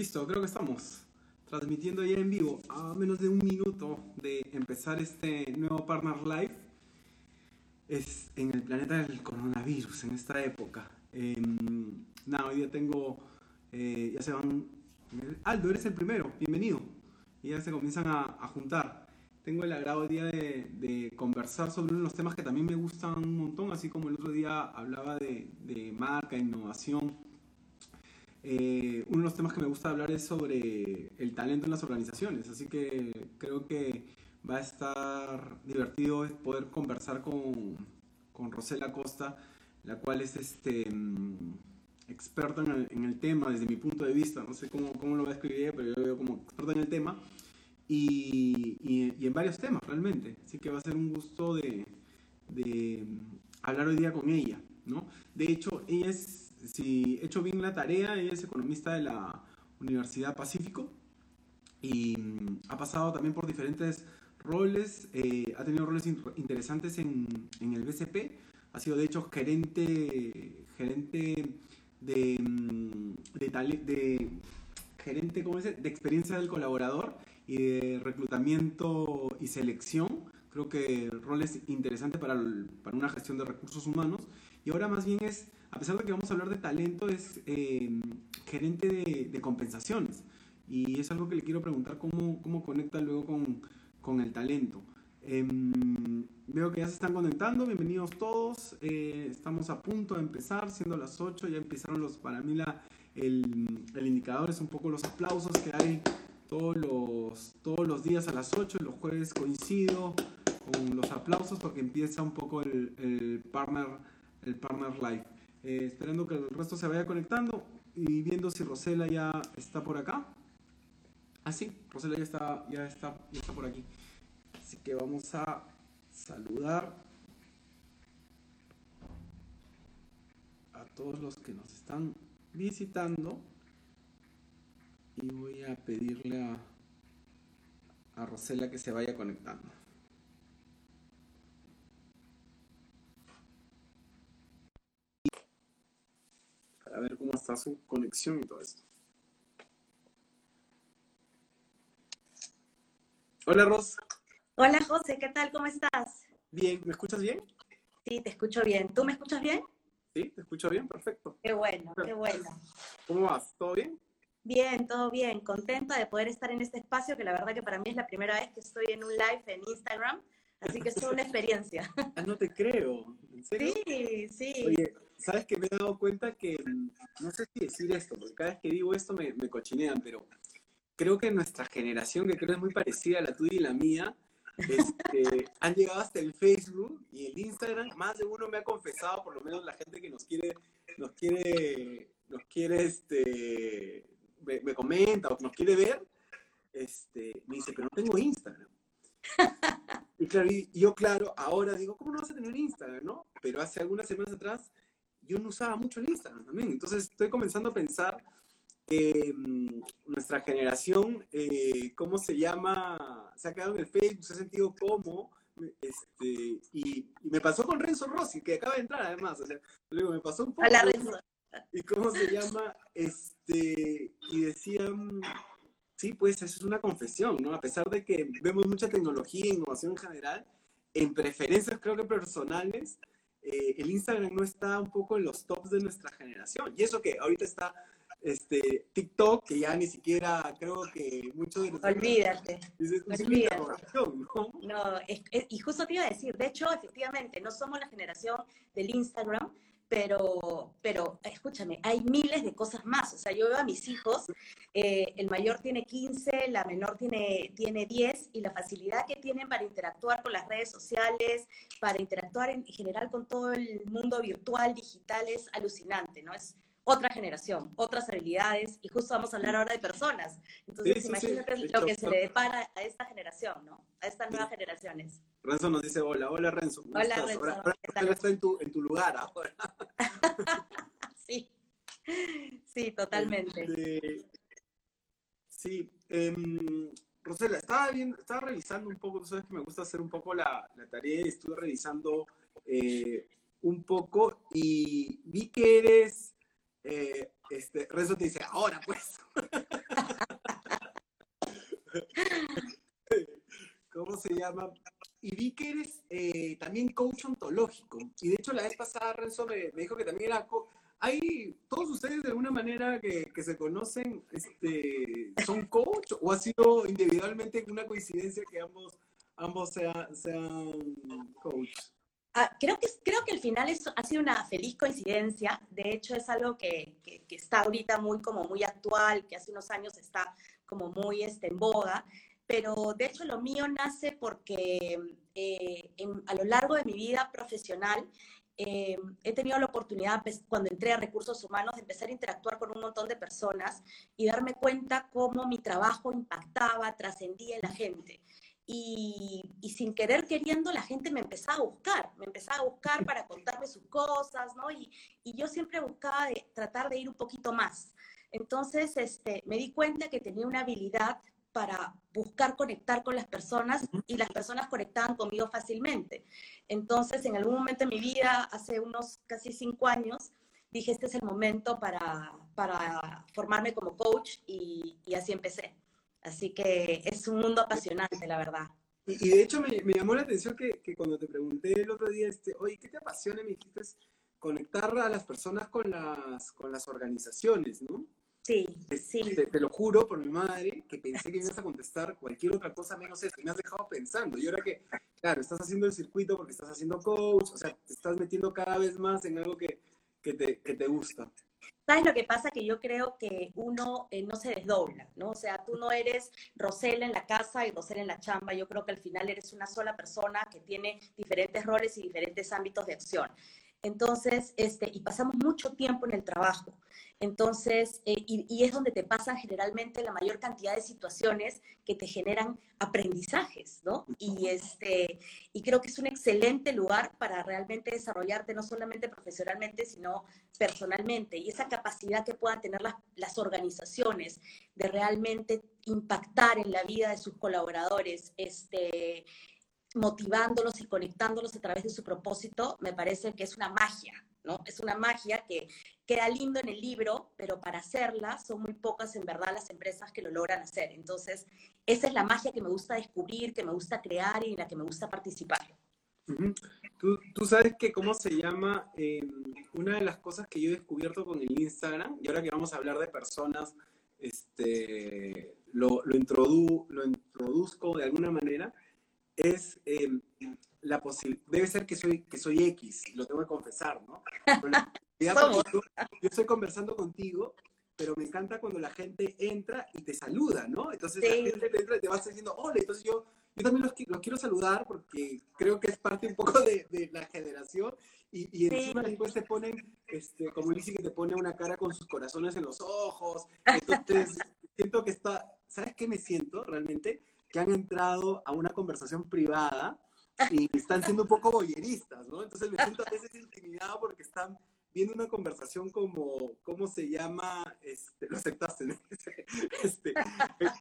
Listo, creo que estamos transmitiendo ya en vivo a menos de un minuto de empezar este nuevo Partner Live. Es en el planeta del coronavirus, en esta época. Em, nada, hoy día tengo, eh, ya se van... Aldo, eres el primero, bienvenido. Y ya se comienzan a, juntar. Tengo el agrado hoy día de, de, conversar sobre uno de los temas que también me gustan un montón, así como el otro día hablaba de, de marca, innovación eh, uno de los temas que me gusta hablar es sobre el talento en las organizaciones, así que creo que va a estar divertido poder conversar con, con Rosela Costa, la cual es este mm, experta en el, tema desde mi punto de vista, no sé cómo, cómo lo va a escribir pero yo lo veo como experta en el tema y, y, en varios temas realmente, así que va a ser un gusto de, de hablar hoy día con ella, ¿no? De hecho, ella es si he hecho bien la tarea, ella es economista de la Universidad Pacífico y mm, ha pasado también por diferentes roles, eh, ha tenido roles interesantes en, en, el BCP, ha sido de hecho gerente, gerente de, mm, de, de gerente, ¿cómo de experiencia del colaborador y de reclutamiento y selección. Creo que roles interesantes para, para una gestión de recursos humanos. Y ahora más bien es a pesar de que vamos a hablar de talento, es eh, gerente de, compensaciones. Y es algo que le quiero preguntar cómo, cómo conecta luego con, con el talento. Em, veo que ya se están conectando, bienvenidos todos. Eh, estamos a punto de empezar, siendo las 8, ya empezaron los, para mí la, el, el, indicador es un poco los aplausos que hay todos los, todos los días a las 8, los jueves coincido con los aplausos porque empieza un poco el, el partner, el partner live. Eh, esperando que el resto se vaya conectando y viendo si Rosela ya está por acá. Ah, sí, Rosela ya está, ya está, ya está por aquí. Así que vamos a saludar a todos los que nos están visitando y voy a pedirle a, a Rosela que se vaya conectando. A ver cómo está su conexión y todo esto. Hola, Ros. Hola, José, ¿qué tal? ¿Cómo estás? Bien, ¿me escuchas bien? Sí, te escucho bien. ¿Tú me escuchas bien? Sí, te escucho bien, perfecto. Qué bueno, qué bueno. ¿Cómo vas? ¿Todo bien? Bien, todo bien. Contenta de poder estar en este espacio, que la verdad que para mí es la primera vez que estoy en un live en Instagram, así que es una experiencia. ah, no te creo. ¿En serio? Sí, sí. Oye, ¿sabes que me he dado cuenta que, no sé si decir esto, porque cada vez que digo esto me, me cochinean, pero creo que nuestra generación, que creo es muy parecida a la tuya y la mía, este, han llegado hasta el Facebook y el Instagram. Más de uno me ha confesado, por lo menos la gente que nos quiere, nos quiere, nos quiere, este, me, comenta o nos quiere ver, este, me dice, pero no tengo Instagram. Y claro, y yo claro, ahora digo, ¿cómo no vas a tener Instagram, no? Pero hace algunas semanas atrás yo no usaba mucho el Instagram también. Entonces estoy comenzando a pensar que mm, nuestra generación, eh, ¿cómo se llama? Se ha quedado en el Facebook, se ha sentido como. Este, y, me pasó con Renzo Rossi, que acaba de entrar además. O sea, luego me pasó un poco. Hola, Renzo. ¿Y cómo se llama? Este, y decían, sí, pues eso es una confesión, ¿no? A pesar de que vemos mucha tecnología e innovación en general, en preferencias creo que personales, eh, el Instagram no está un poco en los tops de nuestra generación. Y eso que ahorita está este, TikTok, que ya ni siquiera creo que muchos de nosotros... Olvídate. olvídate. ¿no? no y justo te iba a decir, de hecho, efectivamente, no somos la generación del Instagram, pero, pero escúchame, hay miles de cosas más. O sea, yo veo a mis hijos, eh, el mayor tiene 15, la menor tiene, tiene 10, y la facilidad que tienen para interactuar con las redes sociales, para interactuar en general con todo el mundo virtual, digital, es alucinante, ¿no? Es otra generación, otras habilidades, y justo vamos a hablar ahora de personas. Entonces, imagínate lo que se le depara a esta generación, ¿no? A estas nuevas generaciones. Renzo nos dice hola, hola Renzo. Hola Renzo. Ahora, está en tu, en tu lugar ahora. sí, sí, totalmente. Este, sí, em, Rosela, estaba, bien, estaba revisando un poco, tú sabes que me gusta hacer un poco la, la tarea y estuve revisando eh, un poco y vi que eres eh, este, Renzo te dice, ahora pues. ¿Cómo se llama? Y vi que eres eh, también coach ontológico. Y de hecho la vez pasada Renzo me, dijo que también era... ¿Hay todos ustedes de alguna manera que, que, se conocen, este, son coach o ha sido individualmente una coincidencia que ambos, ambos sean, sean coach? Ah, creo, que, creo que al final es, ha sido una feliz coincidencia. De hecho, es algo que, que, que, está ahorita muy, como muy actual, que hace unos años está como muy este, en boga pero de hecho lo mío nace porque eh, a lo largo de mi vida profesional eh, he tenido la oportunidad, pues, cuando entré a recursos humanos, de empezar a interactuar con un montón de personas y darme cuenta cómo mi trabajo impactaba, trascendía en la gente. Y, sin querer queriendo, la gente me empezaba a buscar, me empezaba a buscar para contarme sus cosas, ¿no? Y, y yo siempre buscaba de, tratar de ir un poquito más. Entonces, este, me di cuenta que tenía una habilidad para buscar conectar con las personas y las personas conectaban conmigo fácilmente. Entonces, en algún momento de mi vida, hace unos casi cinco años, dije, este es el momento para, para formarme como coach y, y, así empecé. Así que es un mundo apasionante, la verdad. Y, de hecho me, me, llamó la atención que, que, cuando te pregunté el otro día, este, oye, ¿qué te apasiona? Me dijiste, conectar a las personas con las, con las organizaciones, ¿no? Sí, sí. Te, lo juro por mi madre que pensé que ibas a contestar cualquier otra cosa menos eso. Y me has dejado pensando. Y ahora que, claro, estás haciendo el circuito porque estás haciendo coach, o sea, te estás metiendo cada vez más en algo que, que, te, que te gusta. ¿Sabes lo que pasa? Que yo creo que uno eh, no se desdobla, ¿no? O sea, tú no eres Rosela en la casa y Rosela en la chamba. Yo creo que al final eres una sola persona que tiene diferentes roles y diferentes ámbitos de acción. Entonces, este, y pasamos mucho tiempo en el trabajo. Entonces, eh, y, es donde te pasan generalmente la mayor cantidad de situaciones que te generan aprendizajes, ¿no? Y, este, y creo que es un excelente lugar para realmente desarrollarte, no solamente profesionalmente, sino personalmente. Y esa capacidad que puedan tener las, las organizaciones de realmente impactar en la vida de sus colaboradores, este, motivándolos y conectándolos a través de su propósito, me parece que es una magia, ¿no? Es una magia que queda lindo en el libro, pero para hacerla son muy pocas en verdad las empresas que lo logran hacer. Entonces, esa es la magia que me gusta descubrir, que me gusta crear y en la que me gusta participar. ¿Tú, sabes que cómo se llama em, una de las cosas que yo he descubierto con el Instagram, y ahora que vamos a hablar de personas, este, lo, lo, introdu lo introduzco de alguna manera, es em, la posibilidad, debe ser que soy, que soy X, lo tengo que confesar, ¿no? yo estoy conversando contigo, pero me encanta cuando la gente entra y te saluda, ¿no? Entonces la gente te entra y te vas diciendo, hola, entonces yo, yo también los, los, quiero saludar porque creo que es parte un poco de, de la generación y, y encima después te ponen, este, como dice que te pone una cara con sus corazones en los ojos, entonces siento que está, ¿sabes qué me siento realmente? Que han entrado a una conversación privada y están siendo un poco boyeristas, ¿no? Entonces me siento a veces intimidado porque están viendo una conversación como, ¿cómo se llama? Este, lo aceptaste, ¿no? Este,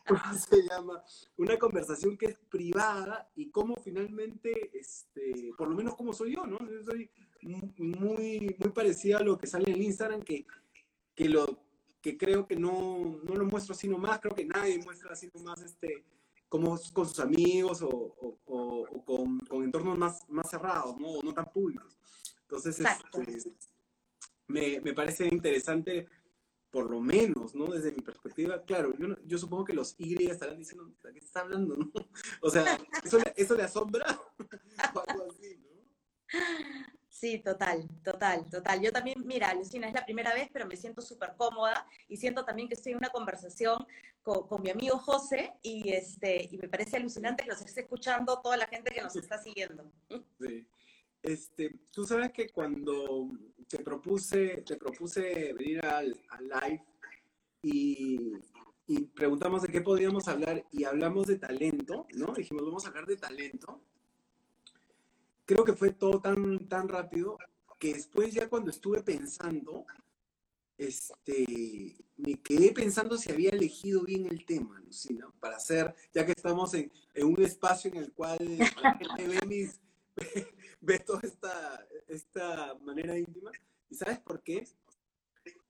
¿Cómo se llama? Una conversación que es privada y cómo finalmente, este, por lo menos como soy yo, ¿no? Yo soy muy, muy parecida a lo que sale en Instagram, que, que, lo, que creo que no, no lo muestro así nomás, creo que nadie muestra así nomás este como con sus amigos o, o, con, con, entornos más, más cerrados, ¿no? O no tan públicos. Entonces, este, me, me, parece interesante, por lo menos, ¿no? Desde mi perspectiva, claro, yo, yo supongo que los Y estarán diciendo, ¿de qué está hablando, no? O sea, ¿eso, eso le asombra? o algo así, ¿no? Sí, total, total, total. Yo también, mira, Lucina, es la primera vez, pero me siento súper cómoda y siento también que estoy en una conversación con, mi amigo José y, este, y me parece alucinante que nos esté escuchando toda la gente que nos está siguiendo. Sí. Este, tú sabes que cuando te propuse, te propuse venir al, al live y, y preguntamos de qué podíamos hablar y hablamos de talento, ¿no? Dijimos, vamos a hablar de talento creo que fue todo tan, tan rápido que después ya cuando estuve pensando, este, me quedé pensando si había elegido bien el tema, ¿no? Para hacer, ya que estamos en, en, un espacio en el cual la ve, mis, ve toda esta, esta manera íntima. ¿Y sabes por qué?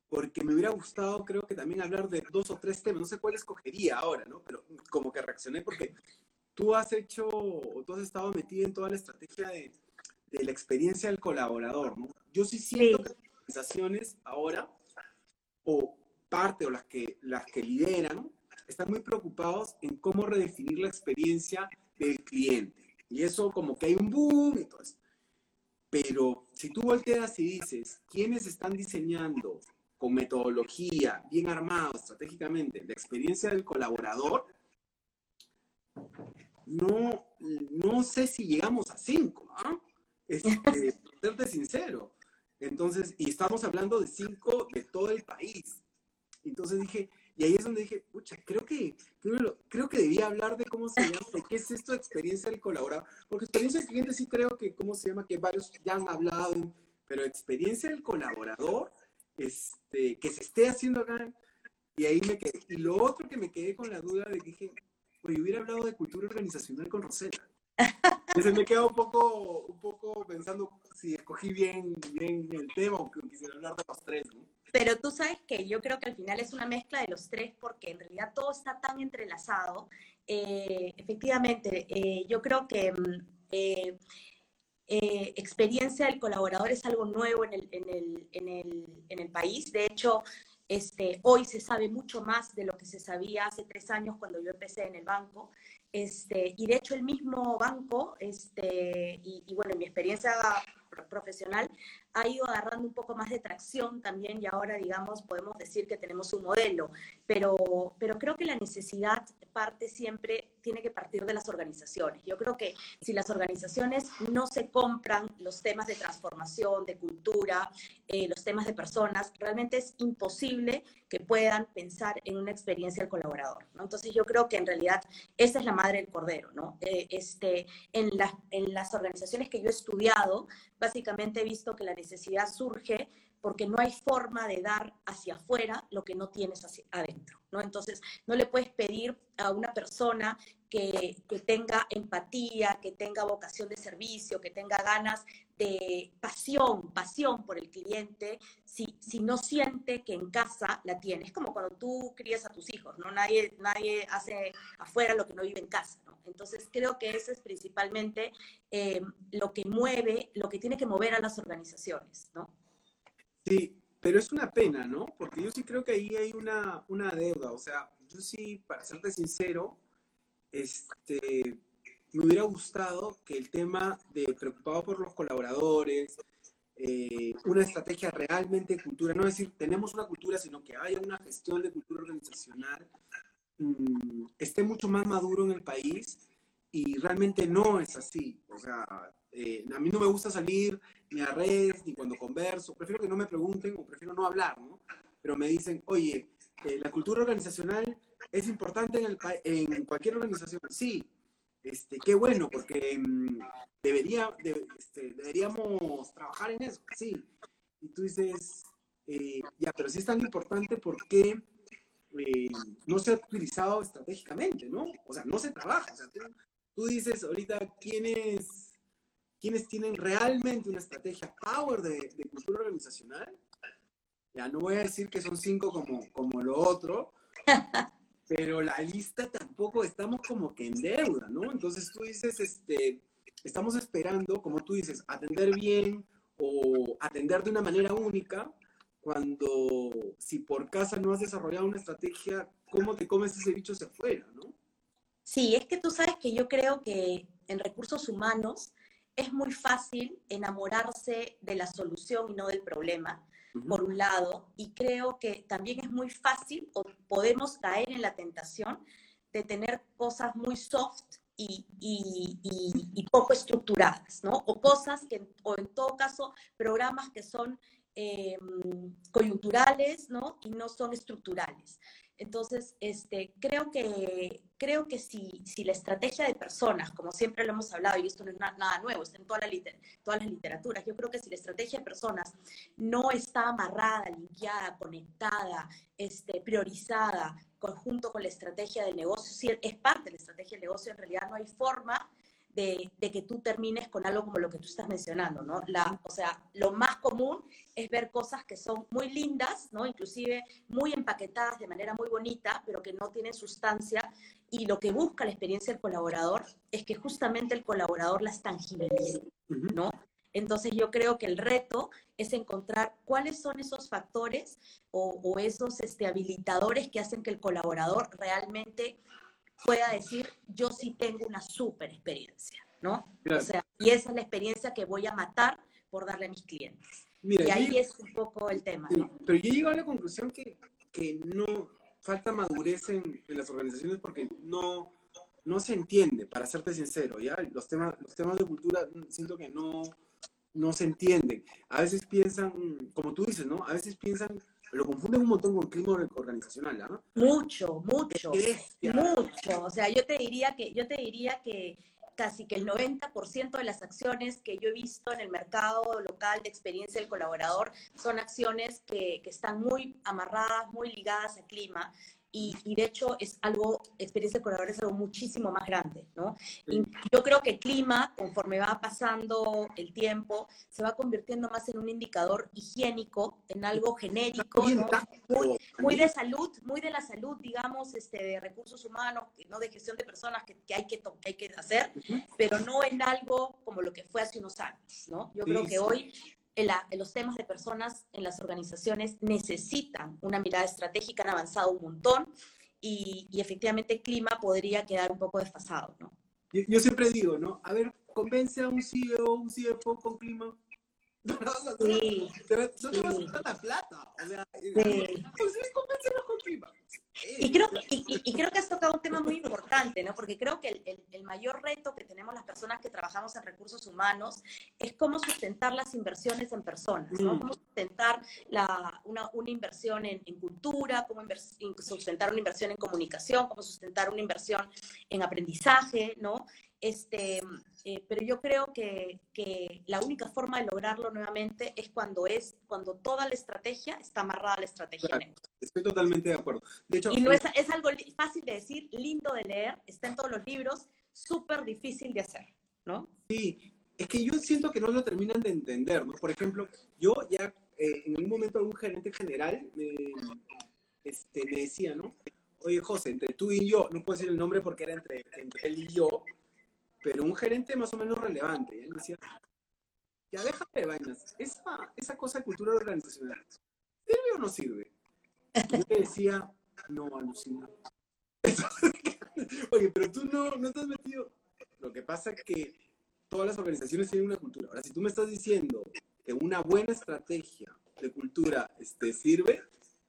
porque me hubiera gustado, creo que también hablar de dos o tres temas, no sé cuál escogería ahora, ¿no? Pero como que reaccioné porque tú has hecho, o tú has estado metido en toda la estrategia de, de la experiencia del colaborador, ¿no? Yo sí siento que las organizaciones ahora, o parte o las que, las que lideran, están muy preocupados en cómo redefinir la experiencia del cliente. Y eso como que hay un boom y todo eso. Pero si tú volteas y dices, ¿quiénes están diseñando con metodología, bien armado, estratégicamente, la experiencia del colaborador, no, no sé si llegamos a cinco, ¿ah? Este, serte sincero. Entonces, y estamos hablando de cinco de todo el país. Entonces dije, y ahí es donde dije, pucha, creo que, creo, que debía hablar de cómo se llama, de qué es esto de experiencia del colaborador. Porque experiencia del cliente sí creo que, ¿cómo se llama? Que varios ya han hablado, pero experiencia del colaborador este, que se esté haciendo acá. Y ahí me quedé. Y lo otro que me quedé con la duda de que dije, pues hubiera hablado de cultura organizacional con Rosetta. Entonces me quedo un poco, un poco pensando si escogí bien, bien el tema o quisiera hablar de los tres, Pero tú sabes que yo creo que al final es una mezcla de los tres porque en realidad todo está tan entrelazado. Eh, efectivamente, eh, yo creo que mm, eh, eh, experiencia del colaborador es algo nuevo en el, en el, en el, en el país. De hecho, este, hoy se sabe mucho más de lo que se sabía hace tres años cuando yo empecé en el banco. Este, y de hecho el mismo banco, este, y, y bueno, mi experiencia profesional ha ido agarrando un poco más de tracción también y ahora, digamos, podemos decir que tenemos un modelo, pero, pero creo que la necesidad parte siempre, tiene que partir de las organizaciones. Yo creo que si las organizaciones no se compran los temas de transformación, de cultura, eh, los temas de personas, realmente es imposible que puedan pensar en una experiencia del colaborador. ¿no? Entonces yo creo que en realidad esa es la madre del cordero. ¿no? Eh, este, en, en las organizaciones que yo he estudiado, básicamente he visto que la necesidad surge porque no hay forma de dar hacia afuera lo que no tienes hacia adentro, ¿no? Entonces, no le puedes pedir a una persona que, que, tenga empatía, que tenga vocación de servicio, que tenga ganas de pasión, pasión por el cliente, si, si no siente que en casa la tiene. Es como cuando tú crías a tus hijos, ¿no? Nadie, nadie hace afuera lo que no vive en casa, ¿no? Entonces, creo que eso es principalmente eh, lo que mueve, lo que tiene que mover a las organizaciones, ¿no? Sí, pero es una pena, ¿no? Porque yo sí creo que ahí hay una, una deuda. O sea, yo sí, para serte sincero, este, me hubiera gustado que el tema de preocupado por los colaboradores, eh, una estrategia realmente de cultura, no decir tenemos una cultura, sino que haya una gestión de cultura organizacional, mm, esté mucho más maduro en el país y realmente no es así. O sea, eh, a mí no me gusta salir ni a redes, ni cuando converso, prefiero que no me pregunten o prefiero no hablar, ¿no? Pero me dicen, oye, eh, la cultura organizacional es importante en, el, en cualquier organización. Sí, este, qué bueno, porque mm, debería, este, deberíamos trabajar en eso, sí. Y tú dices, eh, ya, pero si es tan importante, ¿por qué no se ha utilizado estratégicamente, no? O sea, no se trabaja. Tú, tú dices ahorita, ¿quién es quienes tienen realmente una estrategia power de, cultura organizacional. Ya no voy a decir que son cinco como, como lo otro, pero la lista tampoco estamos como que en deuda, ¿no? Entonces tú dices, este, estamos esperando, como tú dices, atender bien o atender de una manera única, cuando si por casa no has desarrollado una estrategia, ¿cómo te comes ese bicho hacia afuera, no? Sí, es que tú sabes que yo creo que en recursos humanos es muy fácil enamorarse de la solución y no del problema, por un lado, y creo que también es muy fácil o podemos caer en la tentación de tener cosas muy soft y, poco estructuradas, ¿no? O cosas que, o en todo caso, programas que son em, coyunturales, ¿no? Y no son estructurales. Entonces, este, creo que, creo que si, si la estrategia de personas, como siempre lo hemos hablado, y esto no es nada nuevo, está en toda la todas las literaturas, yo creo que si la estrategia de personas no está amarrada, limpiada, conectada, este, priorizada, conjunto con la estrategia de negocio, si es parte de la estrategia de negocio, en realidad no hay forma de, que tú termines con algo como lo que tú estás mencionando, ¿no? La, o sea, lo más común es ver cosas que son muy lindas, ¿no? Inclusive muy empaquetadas de manera muy bonita, pero que no tienen sustancia. Y lo que busca la experiencia del colaborador es que justamente el colaborador las tangibilice, ¿no? Entonces yo creo que el reto es encontrar cuáles son esos factores o, esos este, habilitadores que hacen que el colaborador realmente pueda decir, yo sí tengo una súper experiencia, ¿no? O sea, y esa es la experiencia que voy a matar por darle a mis clientes. y ahí es un poco el tema, ¿no? Pero yo llego a la conclusión que, que no falta madurez en, en las organizaciones porque no, no se entiende, para serte sincero, ¿ya? Los temas, los temas de cultura siento que no no se entienden. A veces piensan, como tú dices, ¿no? A veces piensan, lo confunden un montón con clima organizacional, ¿no? Mucho, mucho, mucho. O sea, yo te diría que, yo te diría que casi que el 90% de las acciones que yo he visto en el mercado local de experiencia del colaborador son acciones que, que están muy amarradas, muy ligadas al clima y, de hecho es algo, experiencia de colaborador es algo muchísimo más grande, ¿no? Y yo creo que el clima, conforme va pasando el tiempo, se va convirtiendo más en un indicador higiénico, en algo genérico, muy, muy, de salud, muy de la salud, digamos, este, de recursos humanos, no de gestión de personas que, que hay, que, que hay que hacer, pero no en algo como lo que fue hace unos años, ¿no? Yo creo que hoy en, los temas de personas en las organizaciones necesitan una mirada estratégica, han avanzado un montón y, y efectivamente clima podría quedar un poco desfasado, ¿no? Yo, siempre digo, ¿no? A ver, convence a un CEO, un CFO con clima. No, no, no, sí, no, te vas a la plata. O sea, sí. entonces con clima. Y creo, y, creo que has tocado un tema muy importante, ¿no? Porque creo que el, el, mayor reto que tenemos las personas que trabajamos en recursos humanos es cómo sustentar las inversiones en personas, ¿no? Mm. Cómo sustentar la, una, una, inversión en, en cultura, cómo sustentar una inversión en comunicación, cómo sustentar una inversión en aprendizaje, ¿no? Este, eh, pero yo creo que, que, la única forma de lograrlo nuevamente es cuando es cuando toda la estrategia está amarrada a la estrategia Estoy totalmente de acuerdo. De hecho, y no es, es, algo fácil de decir, lindo de leer, está en todos los libros, súper difícil de hacer, ¿no? Sí, es que yo siento que no lo terminan de entender, ¿no? Por ejemplo, yo ya eh, en un momento algún gerente general me, este, me decía, ¿no? Oye, José, entre tú y yo, no puedo decir el nombre porque era entre, entre él y yo, pero un gerente más o menos relevante. Él decía, ya déjame de vainas, esa, esa cosa de cultura organizacional, ¿sirve o no sirve? Y yo le decía, no, alucina. Oye, pero tú no, no estás metido. Lo que pasa es que todas las organizaciones tienen una cultura. Ahora, si tú me estás diciendo que una buena estrategia de cultura este, sirve,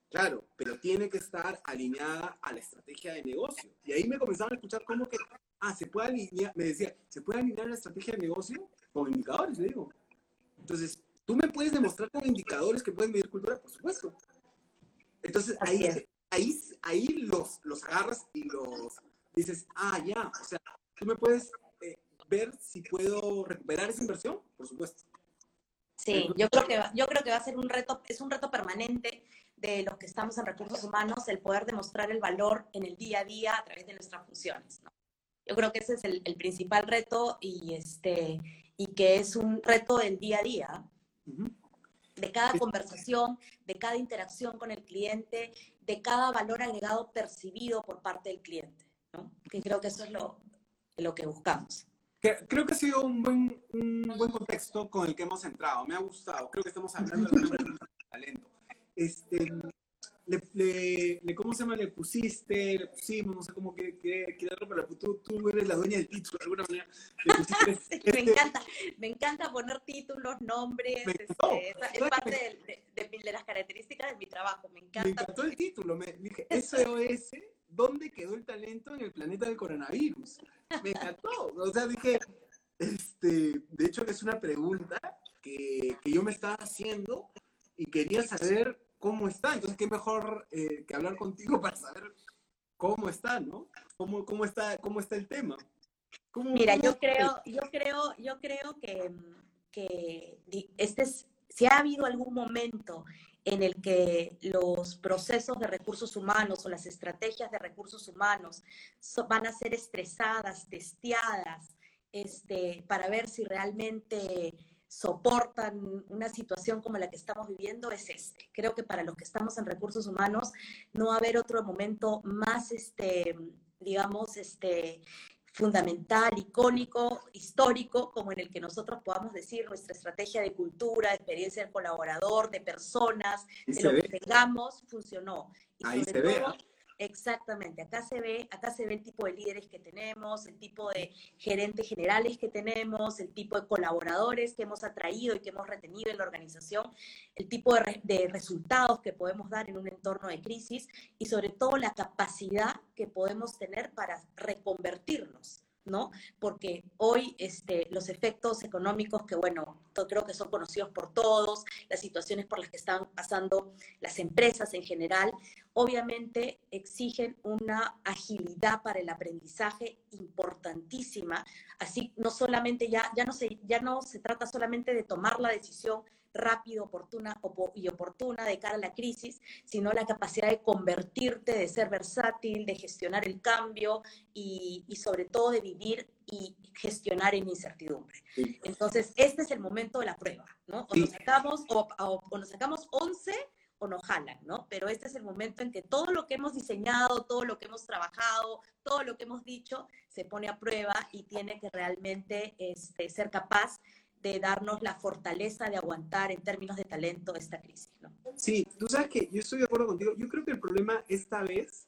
claro, pero tiene que estar alineada a la estrategia de negocio. Y ahí me comenzaron a escuchar cómo que ah, se puede alinear, me decía, ¿se puede alinear la estrategia de negocio con indicadores? Le digo. Entonces, ¿tú me puedes demostrar con indicadores que pueden medir cultura? Por supuesto. Entonces, ahí, ahí, ahí los, los agarras y los dices, ah, ya, o sea, ¿tú me puedes eh, ver si puedo recuperar esa inversión? Por supuesto. Sí, yo creo, que, yo creo que va a ser un reto, es un reto permanente de los que estamos en recursos humanos, el poder demostrar el valor en el día a día a través de nuestras funciones. ¿no? Yo creo que ese es el, principal reto y, este, y que es un reto del día a día, de cada conversación, de cada interacción con el cliente, de cada valor agregado percibido por parte del cliente, ¿no? Que creo que eso es lo, lo que buscamos. Creo que ha sido un buen, un buen contexto con el que hemos entrado. Me ha gustado. Creo que estamos hablando de talento. Este, le, le, ¿cómo se llama? Le pusiste, le pusimos, no sé cómo quiere pero tú, tú eres la dueña del título, de alguna manera. me este encanta, me encanta poner títulos, nombres, este, es, parte de, de, las características de mi trabajo, me encanta. Me encantó el título, me dije, SOS, ¿dónde quedó el talento en el planeta del coronavirus? Me encantó, o sea, dije, este, de hecho es una pregunta que, que yo me estaba haciendo y quería saber cómo está. Entonces, qué mejor eh, que hablar contigo para saber cómo está, ¿no? ¿Cómo, cómo, está, cómo está el tema? Mira, yo creo, yo creo, yo creo que, que este es, si ha habido algún momento en el que los procesos de recursos humanos o las estrategias de recursos humanos van a ser estresadas, testeadas este, para ver si realmente soportan una situación como la que estamos viviendo es este. Creo que para los que estamos en recursos humanos no va a haber otro momento más, este, digamos, este, fundamental, icónico, histórico, como en el que nosotros podamos decir nuestra estrategia de cultura, de experiencia del colaborador, de personas, de lo que tengamos, funcionó. Ahí se ve. Exactamente, acá se ve, acá se ve el tipo de líderes que tenemos, el tipo de gerentes generales que tenemos, el tipo de colaboradores que hemos atraído y que hemos retenido en la organización, el tipo de, de resultados que podemos dar en un entorno de crisis y sobre todo la capacidad que podemos tener para reconvertirnos. ¿No? Porque hoy este, los efectos económicos que, bueno, creo que son conocidos por todos, las situaciones por las que están pasando las empresas en general, obviamente exigen una agilidad para el aprendizaje importantísima. Así, no solamente ya, ya no se, ya no se trata solamente de tomar la decisión rápido, oportuna y oportuna de cara a la crisis, sino la capacidad de convertirte, de ser versátil, de gestionar el cambio y, sobre todo de vivir y gestionar en incertidumbre. Entonces, este es el momento de la prueba, ¿no? O nos sacamos, o, o, nos sacamos 11 o nos jalan, ¿no? Pero este es el momento en que todo lo que hemos diseñado, todo lo que hemos trabajado, todo lo que hemos dicho, se pone a prueba y tiene que realmente este, ser capaz de darnos la fortaleza de aguantar en términos de talento esta crisis. ¿no? Sí, tú sabes que yo estoy de acuerdo contigo. Yo creo que el problema esta vez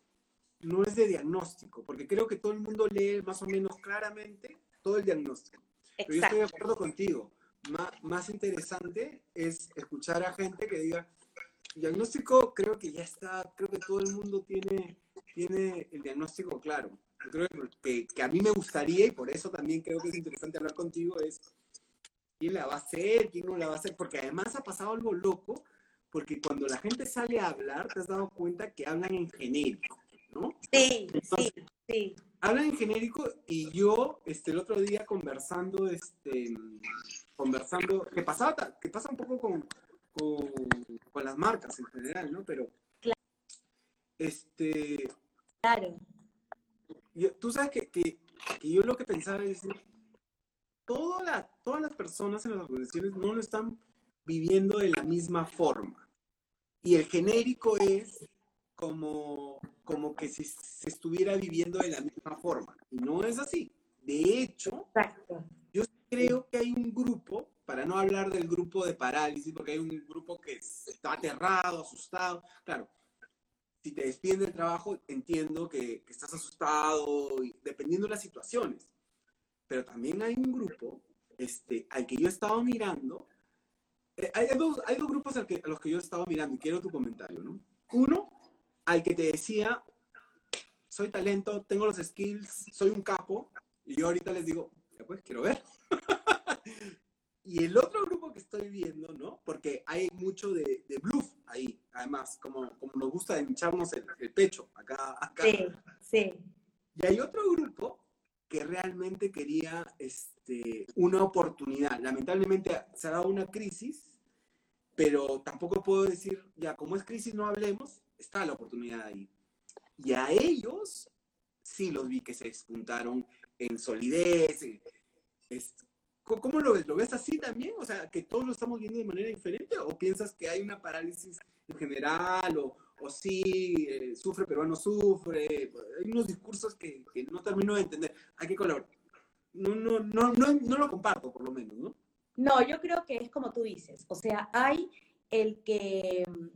no es de diagnóstico, porque creo que todo el mundo lee más o menos claramente todo el diagnóstico. Pero yo estoy de acuerdo contigo. Más, más interesante es escuchar a gente que diga, diagnóstico creo que ya está, creo que todo el mundo tiene, tiene el diagnóstico claro. Yo creo que, que a mí me gustaría, y por eso también creo que es interesante hablar contigo, es quién la va a hacer, quién no la va a hacer, porque además ha pasado algo loco, porque cuando la gente sale a hablar, te has dado cuenta que hablan en genérico, ¿no? Sí, sí, sí. Hablan en genérico y yo, este, el otro día conversando, este, conversando, que pasaba, que pasa un poco con, con, las marcas en general, ¿no? Pero, claro. este... Claro. tú sabes que, que, que yo lo que pensaba es, todas las personas en las organizaciones no lo están viviendo de la misma forma. Y el genérico es como, como que se, se estuviera viviendo de la misma forma. Y no es así. De hecho, yo creo que hay un grupo, para no hablar del grupo de parálisis, porque hay un grupo que está aterrado, asustado. Claro, si te despiden del trabajo, entiendo que, que estás asustado, dependiendo de las situaciones pero también hay un grupo este, al que yo he estado mirando. Eh, hay, dos, hay dos grupos a los que yo he estado mirando y quiero tu comentario, ¿no? Uno, al que te decía, soy talento, tengo los skills, soy un capo, y yo ahorita les digo, ya pues, quiero ver. y el otro grupo que estoy viendo, ¿no? Porque hay mucho de, de bluff ahí, además, como, como nos gusta hincharnos el, el pecho acá, acá. Sí, sí. Y hay otro grupo que realmente quería este, una oportunidad. Lamentablemente se ha dado una crisis, pero tampoco puedo decir, ya, como es crisis, no hablemos, está la oportunidad ahí. Y a ellos sí los vi que se despuntaron en solidez. ¿Cómo lo ves? ¿Lo ves así también? O sea, que todos lo estamos viendo de manera diferente o piensas que hay una parálisis en general o, o sí, eh, sufre pero no sufre. Hay unos discursos que, que, no termino de entender. Hay que colaborar. No, no, no, no, no lo comparto, por lo menos, ¿no? No, yo creo que es como tú dices. O sea, hay el que mm,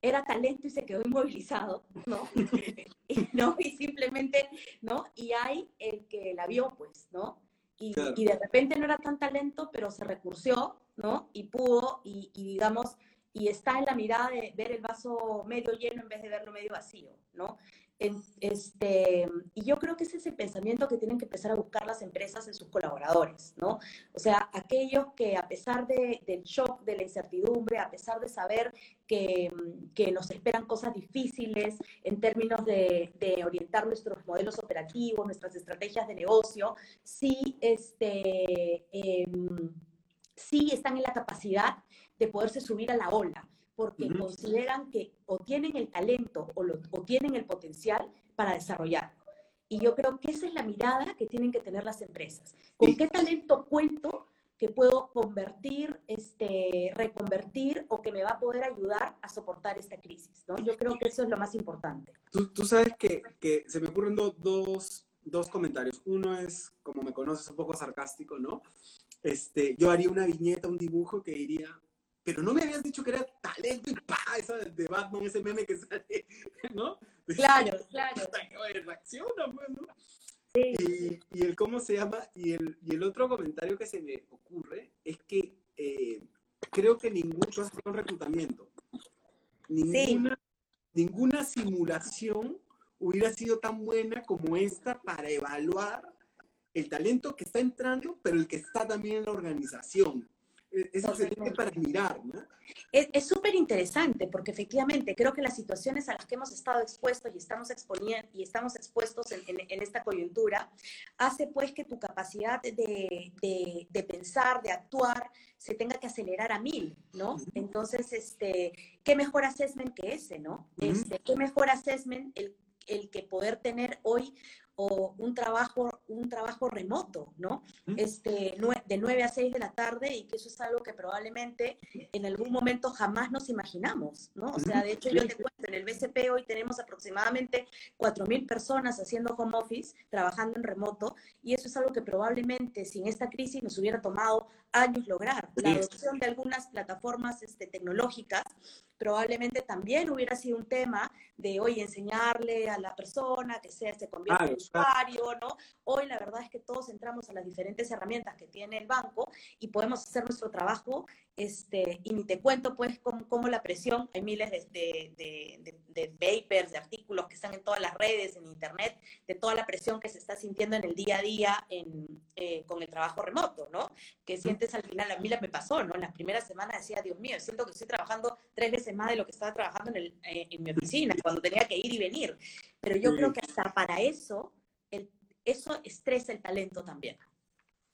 era talento y se quedó inmovilizado, ¿no? ¿no? Y simplemente, ¿no? Y hay el que la vio, pues, ¿no? Y, y, de repente no era tan talento, pero se recursió, ¿no? Y pudo, y, y digamos, y está en la mirada de ver el vaso medio lleno en vez de verlo medio vacío, ¿no? este, y yo creo que ese es el pensamiento que tienen que empezar a buscar las empresas en sus colaboradores, ¿no? O sea, aquellos que a pesar de, del shock, de la incertidumbre, a pesar de saber que, que nos esperan cosas difíciles en términos de, de, orientar nuestros modelos operativos, nuestras estrategias de negocio, sí, este, em, sí están en la capacidad de poderse subir a la ola, porque consideran que o tienen el talento o, o, tienen el potencial para desarrollarlo. Y yo creo que esa es la mirada que tienen que tener las empresas. ¿Con qué talento cuento que puedo convertir, este, reconvertir o que me va a poder ayudar a soportar esta crisis? ¿no? Yo creo que eso es lo más importante. Tú, tú sabes que, que, se me ocurren dos, dos comentarios. Uno es, como me conoces, un poco sarcástico, ¿no? Este, yo haría una viñeta, un dibujo que diría, pero no me habías dicho que era talento y pa, esa de Batman, ese meme que sale, ¿no? Claro, claro. Reacciona, pues, ¿no? Sí. Y, el cómo se llama, y el, y el otro comentario que se me ocurre es que eh, creo que ningún proceso de reclutamiento, ninguna, ninguna simulación hubiera sido tan buena como esta para evaluar el talento que está entrando, pero el que está también en la organización. E-, es excelente para mirar, ¿no? Es súper interesante porque efectivamente creo que las situaciones a las que hemos estado expuestos y estamos, exponiendo, y estamos expuestos en, en, esta coyuntura hace pues que tu capacidad de, de, de, pensar, de actuar, se tenga que acelerar a mil, ¿no? Entonces, este, ¿qué mejor assessment que ese, ¿no? Este, ¿Qué mejor assessment el, el que poder tener hoy o un trabajo, un trabajo remoto, ¿no? Este, de 9 a 6 de la tarde y que eso es algo que probablemente en algún momento jamás nos imaginamos, ¿no? O sea, de hecho yo te cuento, en el BCP hoy tenemos aproximadamente 4.000 personas haciendo home office, trabajando en remoto, y eso es algo que probablemente sin esta crisis nos hubiera tomado años lograr. La adopción de algunas plataformas este, tecnológicas probablemente también hubiera sido un tema de hoy enseñarle a la persona que sea, se convierta en usuario, ¿no? Hoy la verdad es que todos entramos a las diferentes herramientas que tiene el banco y podemos hacer nuestro trabajo este, y ni te cuento pues cómo, la presión, hay miles de, de, de, papers, de artículos que están en todas las redes, en internet, de toda la presión que se está sintiendo en el día a día en, eh, con el trabajo remoto, ¿no? Que sientes al final, a mí me pasó, ¿no? En las primeras semanas decía, Dios mío, siento que estoy trabajando tres veces más de lo que estaba trabajando en, el, eh, en mi oficina, cuando tenía que ir y venir. Pero yo creo que hasta para eso, el, eso estresa el talento también.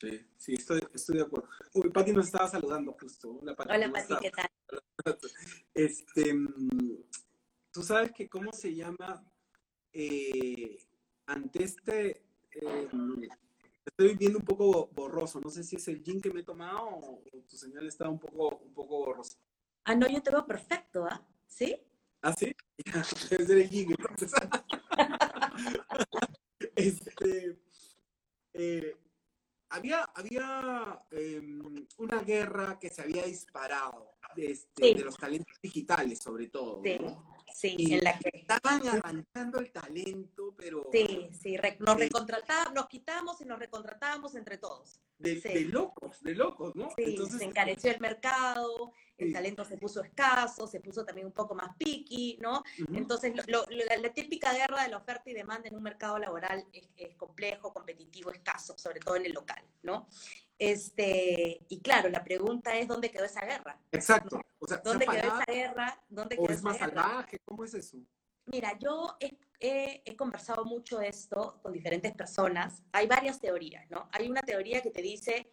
Sí, sí, estoy, estoy de acuerdo. Uy, Pati nos estaba saludando justo. Hola, Pati, ¿qué tal? Este, tú sabes que cómo se llama eh, ante este... Eh, estoy viendo un poco borroso. No sé si es el gin que me he tomado o, tu señal está un poco, un poco borrosa. Ah, no, yo te veo perfecto, ¿ah? ¿Sí? ¿Ah, sí? Debe ser el gin, entonces. este... Eh, había, había em, una guerra que se había disparado este, de los talentos digitales, sobre todo. Sí, sí en la que estaban arrancando el talento, pero. Sí, sí, nos recontratábamos, nos quitamos y nos recontratábamos entre todos. De, locos, de locos, ¿no? Sí, se encareció el mercado, el talento se puso escaso, se puso también un poco más picky, ¿no? Entonces, la, típica guerra de la oferta y demanda en un mercado laboral es, complejo, competitivo, escaso, sobre todo en el local, ¿no? Este, y claro, la pregunta es, ¿dónde quedó esa guerra? Exacto. ¿Dónde quedó esa guerra? ¿Dónde ¿O es más salvaje? ¿Cómo es eso? Mira, yo he, he, conversado mucho esto con diferentes personas. Hay varias teorías, ¿no? Hay una teoría que te dice,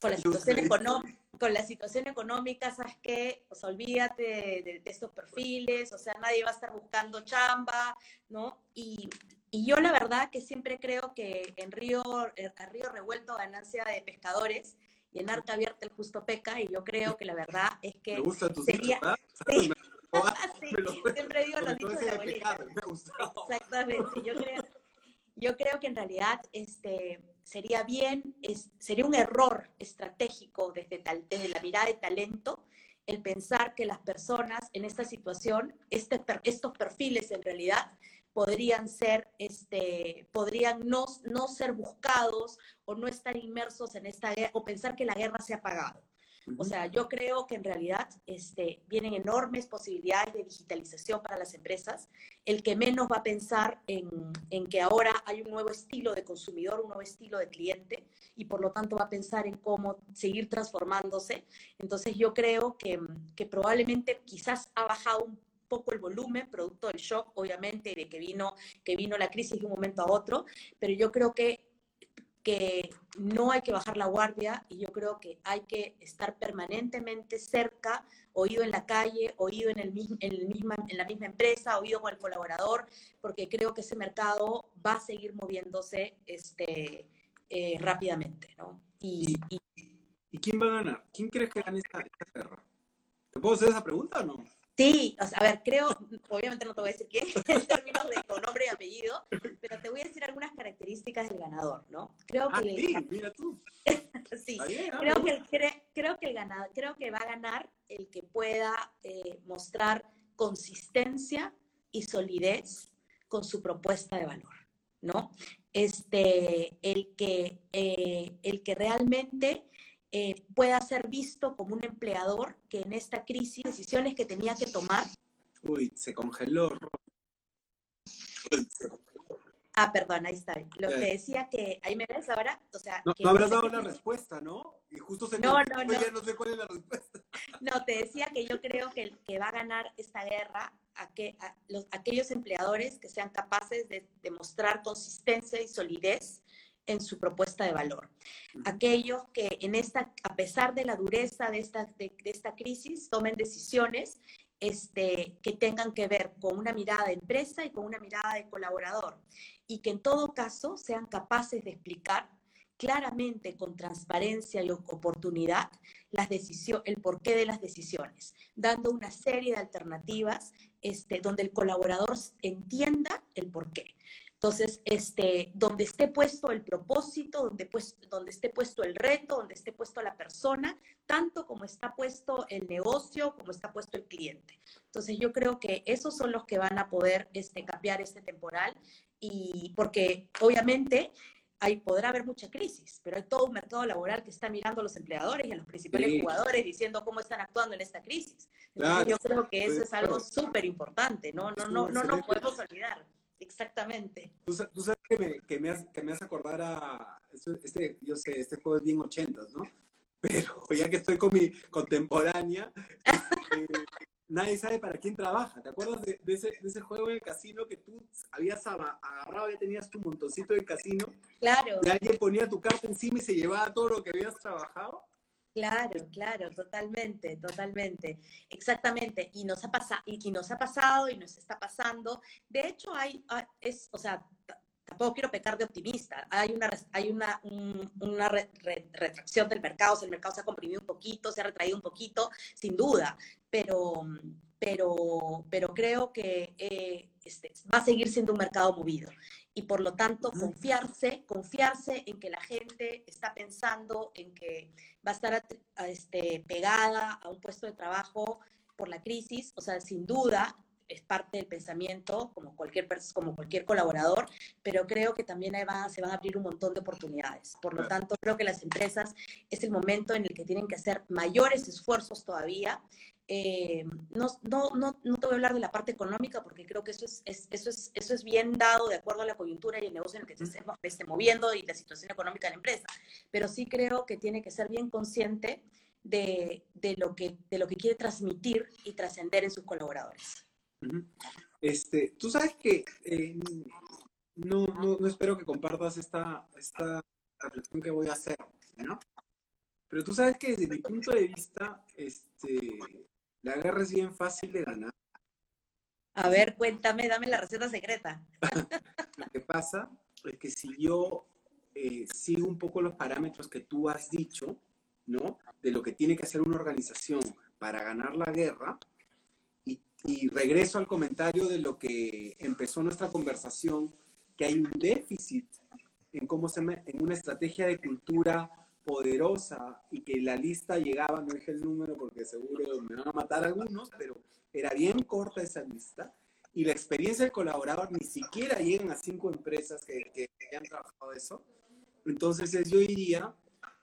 con la situación económica, con la situación económica, ¿sabes qué? Olvídate de, estos perfiles, o sea, nadie va a estar buscando chamba, ¿no? Y, y yo la verdad que siempre creo que en Río, en Río Revuelto ganancia de pescadores y en Arca Abierta el justo peca, y yo creo que la verdad es que me gusta tu sería... sí, siempre digo los dichos de abuelita. Exactamente, yo creo, yo creo que en realidad este, sería bien, es, sería un error estratégico desde, desde la mirada de talento el pensar que las personas en esta situación, este, estos perfiles en realidad podrían ser, este, podrían no, no ser buscados o no estar inmersos en esta guerra o pensar que la guerra se ha apagado. O sea, yo creo que en realidad este, vienen enormes posibilidades de digitalización para las empresas. El que menos va a pensar en, en, que ahora hay un nuevo estilo de consumidor, un nuevo estilo de cliente, y por lo tanto va a pensar en cómo seguir transformándose. Entonces yo creo que, que probablemente quizás ha bajado un poco el volumen, producto del shock, obviamente, de que vino, que vino la crisis de un momento a otro, pero yo creo que que no hay que bajar la guardia y yo creo que hay que estar permanentemente cerca, oído en la calle, oído en, el, misma, en la misma empresa, oído con el colaborador, porque creo que ese mercado va a seguir moviéndose este, eh, rápidamente. ¿no? Y, y, quién va a ganar? ¿Quién crees que gane esta, esta guerra? ¿Te puedo hacer esa pregunta o no? Sí, o sea, a ver, creo, obviamente no te voy a decir quién en términos de con nombre y apellido, pero te voy a decir algunas características del ganador, ¿no? Creo ah, que sí, mira tú. sí, creo, que, creo, que el ganador, creo que va a ganar el que pueda eh, mostrar consistencia y solidez con su propuesta de valor, ¿no? Este, el que, eh, el que realmente eh, pueda ser visto como un empleador que en esta crisis, decisiones que tenía que tomar. Uy, se congeló. Ah, perdón, ahí está. Lo que decía que, ahí me ves ahora, o sea... No, no habrás dado la respuesta, ¿no? Y justo se no, no, no. ya no sé cuál es la respuesta. No, te decía que yo creo que, que va a ganar esta guerra a que, a los, aquellos empleadores que sean capaces de demostrar consistencia y solidez en su propuesta de valor. Aquellos que en esta, a pesar de la dureza de esta, de, esta crisis, tomen decisiones este, que tengan que ver con una mirada de empresa y con una mirada de colaborador. Y que en todo caso sean capaces de explicar claramente, con transparencia y oportunidad, las el porqué de las decisiones, dando una serie de alternativas este, donde el colaborador entienda el porqué. Entonces, este, donde esté puesto el propósito, donde, pues, donde esté puesto el reto, donde esté puesto la persona, tanto como está puesto el negocio, como está puesto el cliente. Entonces, yo creo que esos son los que van a poder este, cambiar este temporal y porque obviamente hay, podrá haber mucha crisis, pero hay todo un mercado laboral que está mirando a los empleadores y a los principales jugadores diciendo cómo están actuando en esta crisis. Entonces, yo creo que eso es algo súper importante, ¿no? No, no, no, no nos podemos olvidar. Exactamente. Tú, sabes que me, que, me has, que me hace acordar a, este, yo sé, este juego es bien ochentas, ¿no? Pero ya que estoy con mi contemporánea, este, nadie sabe para quién trabaja. ¿Te acuerdas de, ese, de, ese, juego en el casino que tú habías agarrado y tenías tu montoncito de casino? Claro. Y alguien ponía tu carta encima y se llevaba todo lo que habías trabajado. Claro, claro, totalmente, totalmente, exactamente. Y nos ha pasado, y, nos ha pasado y nos está pasando. De hecho, hay, ah, es, o sea, tampoco quiero pecar de optimista. Hay una, hay una, una retracción del mercado, o el mercado se ha comprimido un poquito, se ha retraído un poquito, sin duda, pero, pero, pero creo que eh, este, va a seguir siendo un mercado movido. Y por lo tanto confiarse, confiarse en que la gente está pensando en que va a estar este, pegada a un puesto de trabajo por la crisis, o sea, sin duda es parte del pensamiento como cualquier, como cualquier colaborador, pero creo que también ahí se van a abrir un montón de oportunidades. Por lo tanto, creo que las empresas es el momento en el que tienen que hacer mayores esfuerzos todavía eh, no, no, no, no, te voy a hablar de la parte económica porque creo que eso es, eso, es, eso es bien dado de acuerdo a la coyuntura y el negocio en el que se esté, moviendo y la situación económica de la empresa. Pero sí creo que tiene que ser bien consciente de, de lo, que, de lo que quiere transmitir y trascender en sus colaboradores. Este, tú sabes que eh, no, no, no, espero que compartas esta, esta reflexión que voy a hacer, ¿no? Pero tú sabes que desde mi punto de vista, este, la guerra es bien fácil de ganar. A ver, cuéntame, dame la receta secreta. Lo que pasa es que si yo eh, sigo un poco los parámetros que tú has dicho, ¿no? De lo que tiene que hacer una organización para ganar la guerra, y, regreso al comentario de lo que empezó nuestra conversación, que hay un déficit en cómo se en una estrategia de cultura poderosa y que la lista llegaba, no dije el número porque seguro me van a matar algunos, pero era bien corta esa lista y la experiencia del colaborador ni siquiera llegan a cinco empresas que, que, han trabajado eso. Entonces yo diría,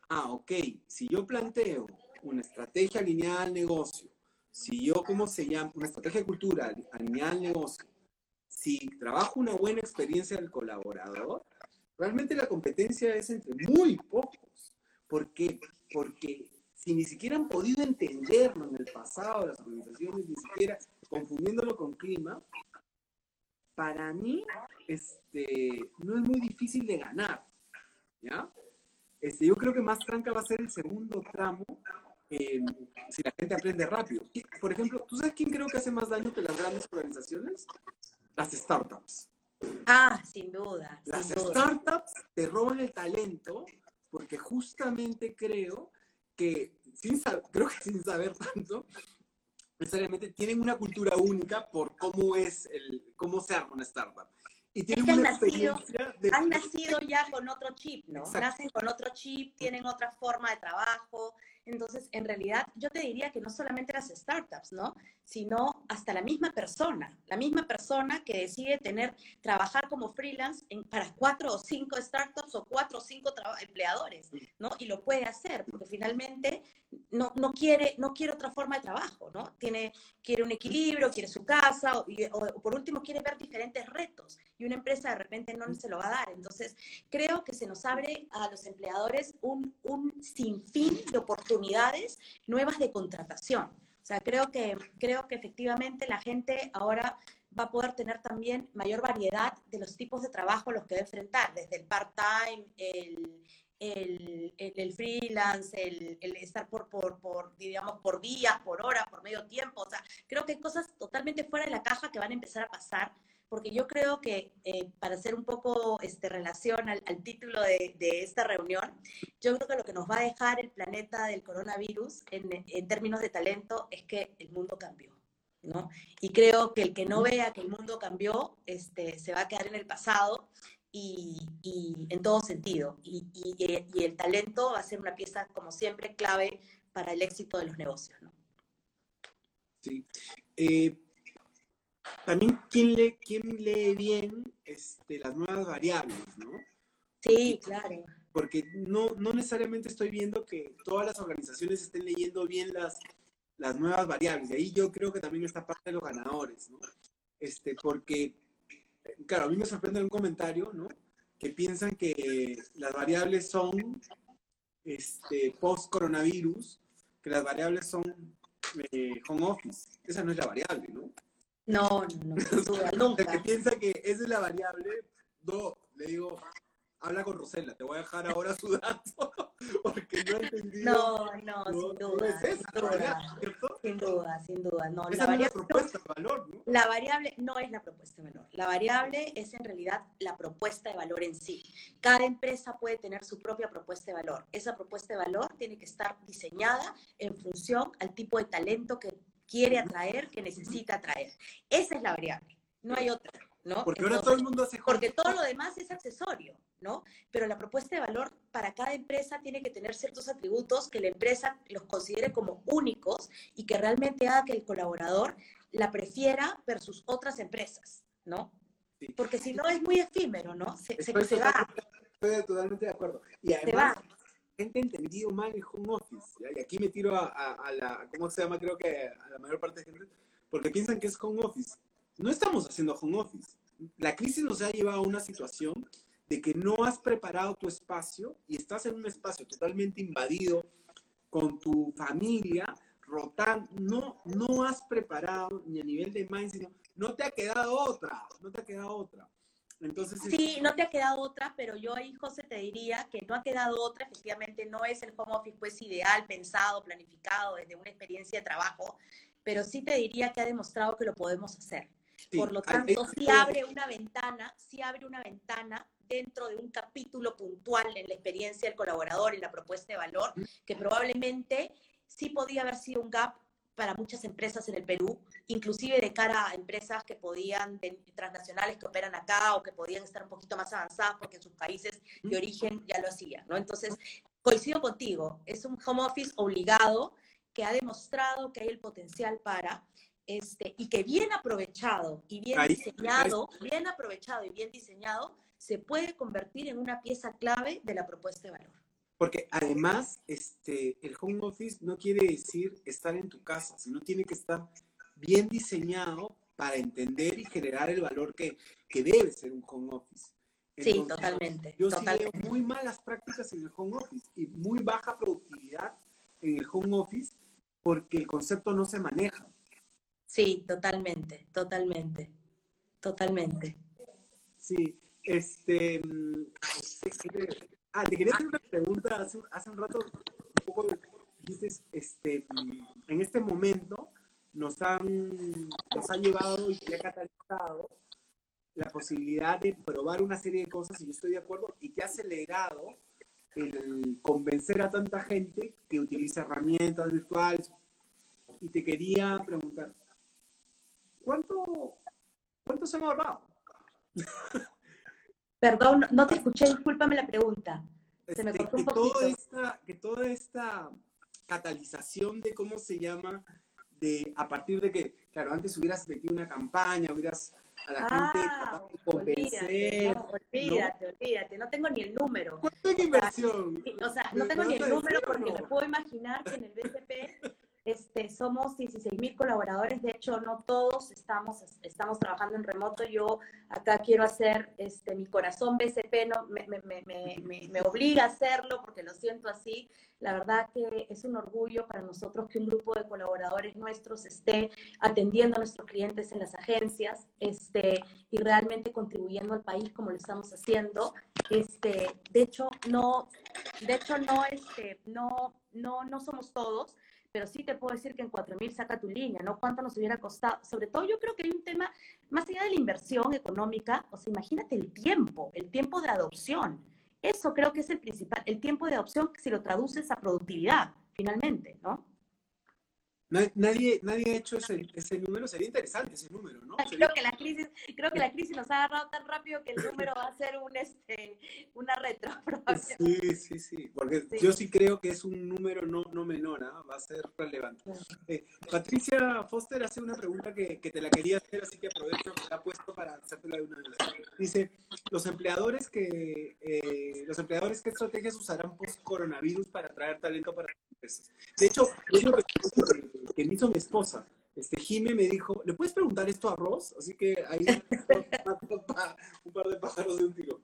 ah, ok, si yo planteo una estrategia alineada al negocio, si yo, ¿cómo se llama? Una estrategia cultural alineada al negocio, si trabajo una buena experiencia del colaborador, realmente la competencia es entre muy pocos. ¿Por qué? Porque si ni siquiera han podido entenderlo en el pasado, las organizaciones, ni siquiera confundiéndolo con clima, para mí este, no es muy difícil de ganar. ¿ya? Este, yo creo que más tranca va a ser el segundo tramo eh, si la gente aprende rápido. Por ejemplo, ¿tú sabes quién creo que hace más daño que las grandes organizaciones? Las startups. Ah, sin duda. Las startups te roban el talento porque justamente creo que, sin creo que sin saber tanto, necesariamente tienen una cultura única por cómo es el, cómo se arma una startup. Y tienen una experiencia de... han nacido ya con otro chip, ¿no? Nacen con otro chip, tienen otra forma de trabajo, entonces, en realidad, yo te diría que no solamente las startups, ¿no? Sino hasta la misma persona, la misma persona que decide tener, trabajar como freelance en, para cuatro o cinco startups o cuatro o cinco empleadores, ¿no? Y lo puede hacer, porque finalmente no, no, quiere, no quiere otra forma de trabajo, ¿no? Tiene, quiere un equilibrio, quiere su casa, o, o, por último quiere ver diferentes retos, y una empresa de repente no se lo va a dar. Entonces, creo que se nos abre a los empleadores un, un sinfín de oportunidades oportunidades nuevas de contratación. O sea, creo que, creo que efectivamente la gente ahora va a poder tener también mayor variedad de los tipos de trabajo a los que va a enfrentar, desde el part-time, el, el, el, freelance, el, el, estar por, por, por, digamos, por días, por horas, por medio tiempo. O sea, creo que hay cosas totalmente fuera de la caja que van a empezar a pasar porque yo creo que eh, para hacer un poco este, relación al, título de, esta reunión, yo creo que lo que nos va a dejar el planeta del coronavirus en, en términos de talento es que el mundo cambió. ¿no? Y creo que el que no vea que el mundo cambió este, se va a quedar en el pasado y, y en todo sentido. Y, y, el talento va a ser una pieza, como siempre, clave para el éxito de los negocios. ¿no? Sí. Eh, también quién lee, quién lee bien este, las nuevas variables, ¿no? Sí, claro. Porque no, no necesariamente estoy viendo que todas las organizaciones estén leyendo bien las, las nuevas variables. Y ahí yo creo que también está parte de los ganadores, ¿no? Este, porque, claro, a mí me sorprende un comentario, ¿no? Que piensan que las variables son este, post-coronavirus, que las variables son eh, home office. Esa no es la variable, ¿no? No, no, no, nunca. El que piensa que esa es la variable, no, le digo, habla con Rosela, te voy a dejar ahora su dato, porque no he entendido. No, no, sin duda. sin, duda sin duda, sin duda. No, esa la variable, es la propuesta de valor, ¿no? La variable no es la propuesta de valor. La variable es en realidad la propuesta de valor en sí. Cada empresa puede tener su propia propuesta de valor. Esa propuesta de valor tiene que estar diseñada en función al tipo de talento que quiere atraer, que necesita atraer. Esa es la variable, no hay otra. ¿no? Porque ahora todo el mundo hace Porque todo lo demás es accesorio, ¿no? Pero la propuesta de valor para cada empresa tiene que tener ciertos atributos que la empresa los considere como únicos y que realmente haga que el colaborador la prefiera versus otras empresas, ¿no? Porque si no es muy efímero, ¿no? Se, se, va. Estoy totalmente de acuerdo. Y además, gente entendido mal el home office. Y aquí me tiro a, la, ¿cómo se llama? Creo que a la mayor parte de gente, porque piensan que es home office. No estamos haciendo home office. La crisis nos ha llevado a una situación de que no has preparado tu espacio y estás en un espacio totalmente invadido con tu familia, rotando. No, no has preparado ni a nivel de mindset, no te ha quedado otra, no te ha quedado otra. Entonces, sí, no te ha quedado otra, pero yo ahí, José, te diría que no ha quedado otra, efectivamente no es el home office pues ideal, pensado, planificado desde una experiencia de trabajo, pero sí te diría que ha demostrado que lo podemos hacer. Por lo tanto, sí abre una ventana, sí abre una ventana dentro de un capítulo puntual en la experiencia del colaborador, en la propuesta de valor, que probablemente sí podía haber sido un gap para muchas empresas en el Perú, inclusive de cara a empresas que podían, transnacionales que operan acá o que podían estar un poquito más avanzadas porque en sus países de origen ya lo hacían, ¿no? Entonces, coincido contigo, es un home office obligado que ha demostrado que hay el potencial para, este, y que bien aprovechado y bien diseñado, bien aprovechado y bien diseñado, se puede convertir en una pieza clave de la propuesta de valor. Porque además, este, el home office no quiere decir estar en tu casa, sino tiene que estar bien diseñado para entender y generar el valor que, que debe ser un home office. sí, totalmente. Yo sí veo muy malas prácticas en el home office y muy baja productividad en el home office porque el concepto no se maneja. Sí, totalmente, totalmente, totalmente. Sí, este, mm, Ah, te quería hacer una pregunta hace, hace un rato, un poco dices, este, en este momento nos han, nos ha llevado y se ha catalizado la posibilidad de probar una serie de cosas, y yo estoy de acuerdo, y que ha acelerado el convencer a tanta gente que utiliza herramientas virtuales. Y te quería preguntar, ¿cuánto, cuánto se han ahorrado? Perdón, no te escuché, discúlpame la pregunta. Se me este, cortó un que, toda esta, que toda esta catalización de cómo se llama, de a partir de que, claro, antes hubieras metido una campaña, hubieras a la gente ah, convencer. No, olvídate, ¿no? olvídate, no tengo ni el número. ¿Cuánto inversión? O sea, no tengo ni el número porque me puedo imaginar que en el BCP este, somos 16 colaboradores, de hecho no todos estamos, estamos trabajando en remoto. Yo acá quiero hacer, este, mi corazón BCP no, me, me, me, me, obliga a hacerlo porque lo siento así. La verdad que es un orgullo para nosotros que un grupo de colaboradores nuestros esté atendiendo a nuestros clientes en las agencias este, y realmente contribuyendo al país como lo estamos haciendo. Este, de hecho, no, de hecho no, este, no, no, no somos todos pero sí te puedo decir que en 4.000 saca tu línea, ¿no? ¿Cuánto nos hubiera costado? Sobre todo yo creo que hay un tema, más allá de la inversión económica, o sea, imagínate el tiempo, el tiempo de adopción. Eso creo que es el principal, el tiempo de adopción si lo traduces a productividad, finalmente, ¿no? Nadie, nadie ha hecho ese, ese, número, sería interesante ese número, ¿no? Creo, que la crisis, creo que la crisis nos ha agarrado tan rápido que el número va a ser un, este, una retro. Sí, sí, sí, porque yo sí creo que es un número no, no menor, ¿ah? va a ser relevante. Eh, Patricia Foster hace una pregunta que, que, te la quería hacer, así que aprovecho que la ha puesto para hacértela de una vez. Dice, los empleadores que, eh, los empleadores qué estrategias usarán post-coronavirus para atraer talento para sus empresas. De hecho, yo que me hizo mi esposa. Este, Jime me dijo, ¿le puedes preguntar esto a Ross? Así que ahí un par de pájaros de un tiro.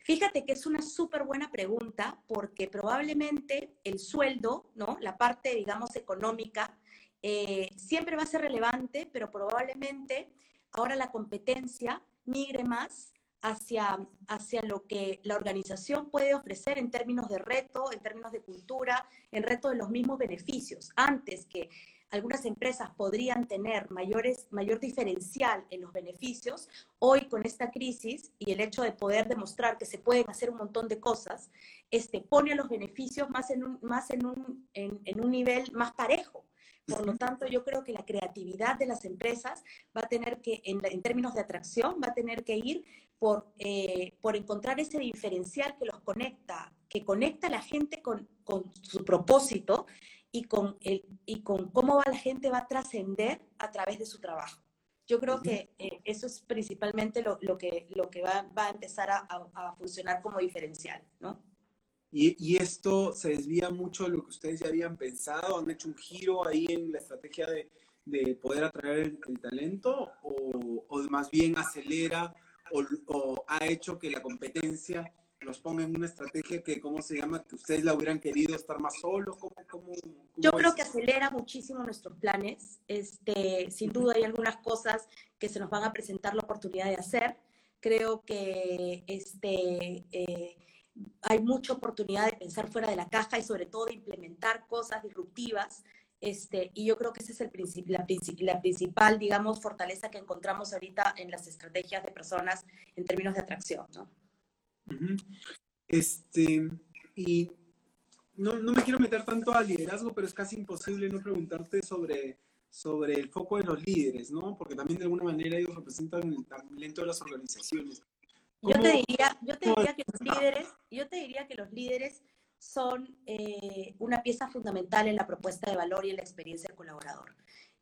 Fíjate que es una súper buena pregunta porque probablemente el sueldo, ¿no? La parte, digamos, económica, eh, siempre va a ser relevante, pero probablemente ahora la competencia migre más hacia, hacia lo que la organización puede ofrecer en términos de reto, en términos de cultura, en reto de los mismos beneficios. Antes que algunas empresas podrían tener mayores, mayor diferencial en los beneficios, hoy con esta crisis y el hecho de poder demostrar que se pueden hacer un montón de cosas, este, pone a los beneficios más en un, más en un, en un nivel más parejo. Por lo tanto, yo creo que la creatividad de las empresas va a tener que, en, términos de atracción, va a tener que ir por, eh, por encontrar ese diferencial que los conecta, que conecta a la gente con, con su propósito y con, el, y con cómo la gente va a trascender a través de su trabajo. Yo creo que eh, eso es principalmente lo, lo, que, lo que va, va a empezar a, a, funcionar como diferencial, ¿no? Y, y, esto se desvía mucho de lo que ustedes ya habían pensado, han hecho un giro ahí en la estrategia de, de poder atraer el, talento o, o, más bien acelera o, o, ha hecho que la competencia los ponga en una estrategia que, ¿cómo se llama? Que ustedes la hubieran querido estar más solos. ¿Cómo, cómo, Yo creo que acelera muchísimo nuestros planes. Este, sin duda hay algunas cosas que se nos van a presentar la oportunidad de hacer. Creo que este, eh, hay mucha oportunidad de pensar fuera de la caja y sobre todo de implementar cosas disruptivas. Este, y yo creo que esa es el la, la, principal, digamos, fortaleza que encontramos ahorita en las estrategias de personas en términos de atracción, ¿no? Este, y no, no, me quiero meter tanto al liderazgo, pero es casi imposible no preguntarte sobre, sobre el foco de los líderes, ¿no? Porque también de alguna manera ellos representan el talento de las organizaciones. Yo te diría, yo te diría que los líderes, yo te diría que los líderes son eh, una pieza fundamental en la propuesta de valor y en la experiencia del colaborador.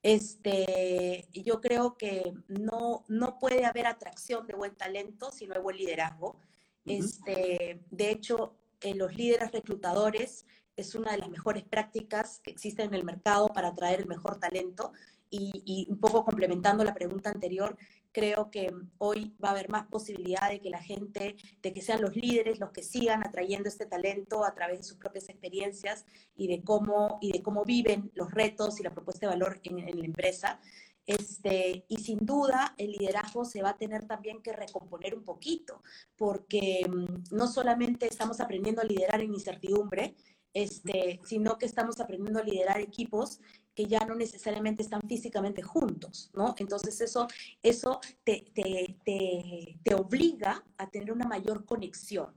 Este, yo creo que no, no puede haber atracción de buen talento si no hay buen liderazgo. Este, de hecho, en los líderes reclutadores es una de las mejores prácticas que existen en el mercado para atraer el mejor talento. Y, y, un poco complementando la pregunta anterior, creo que hoy va a haber más posibilidad de que la gente, de que sean los líderes los que sigan atrayendo este talento a través de sus propias experiencias y de cómo, y de cómo viven los retos y la propuesta de valor en, en la empresa. Este, y sin duda el liderazgo se va a tener también que recomponer un poquito, porque mm, no solamente estamos aprendiendo a liderar en incertidumbre, este, sino que estamos aprendiendo a liderar equipos que ya no necesariamente están físicamente juntos, ¿no? Entonces eso, eso te, te, te, te obliga a tener una mayor conexión.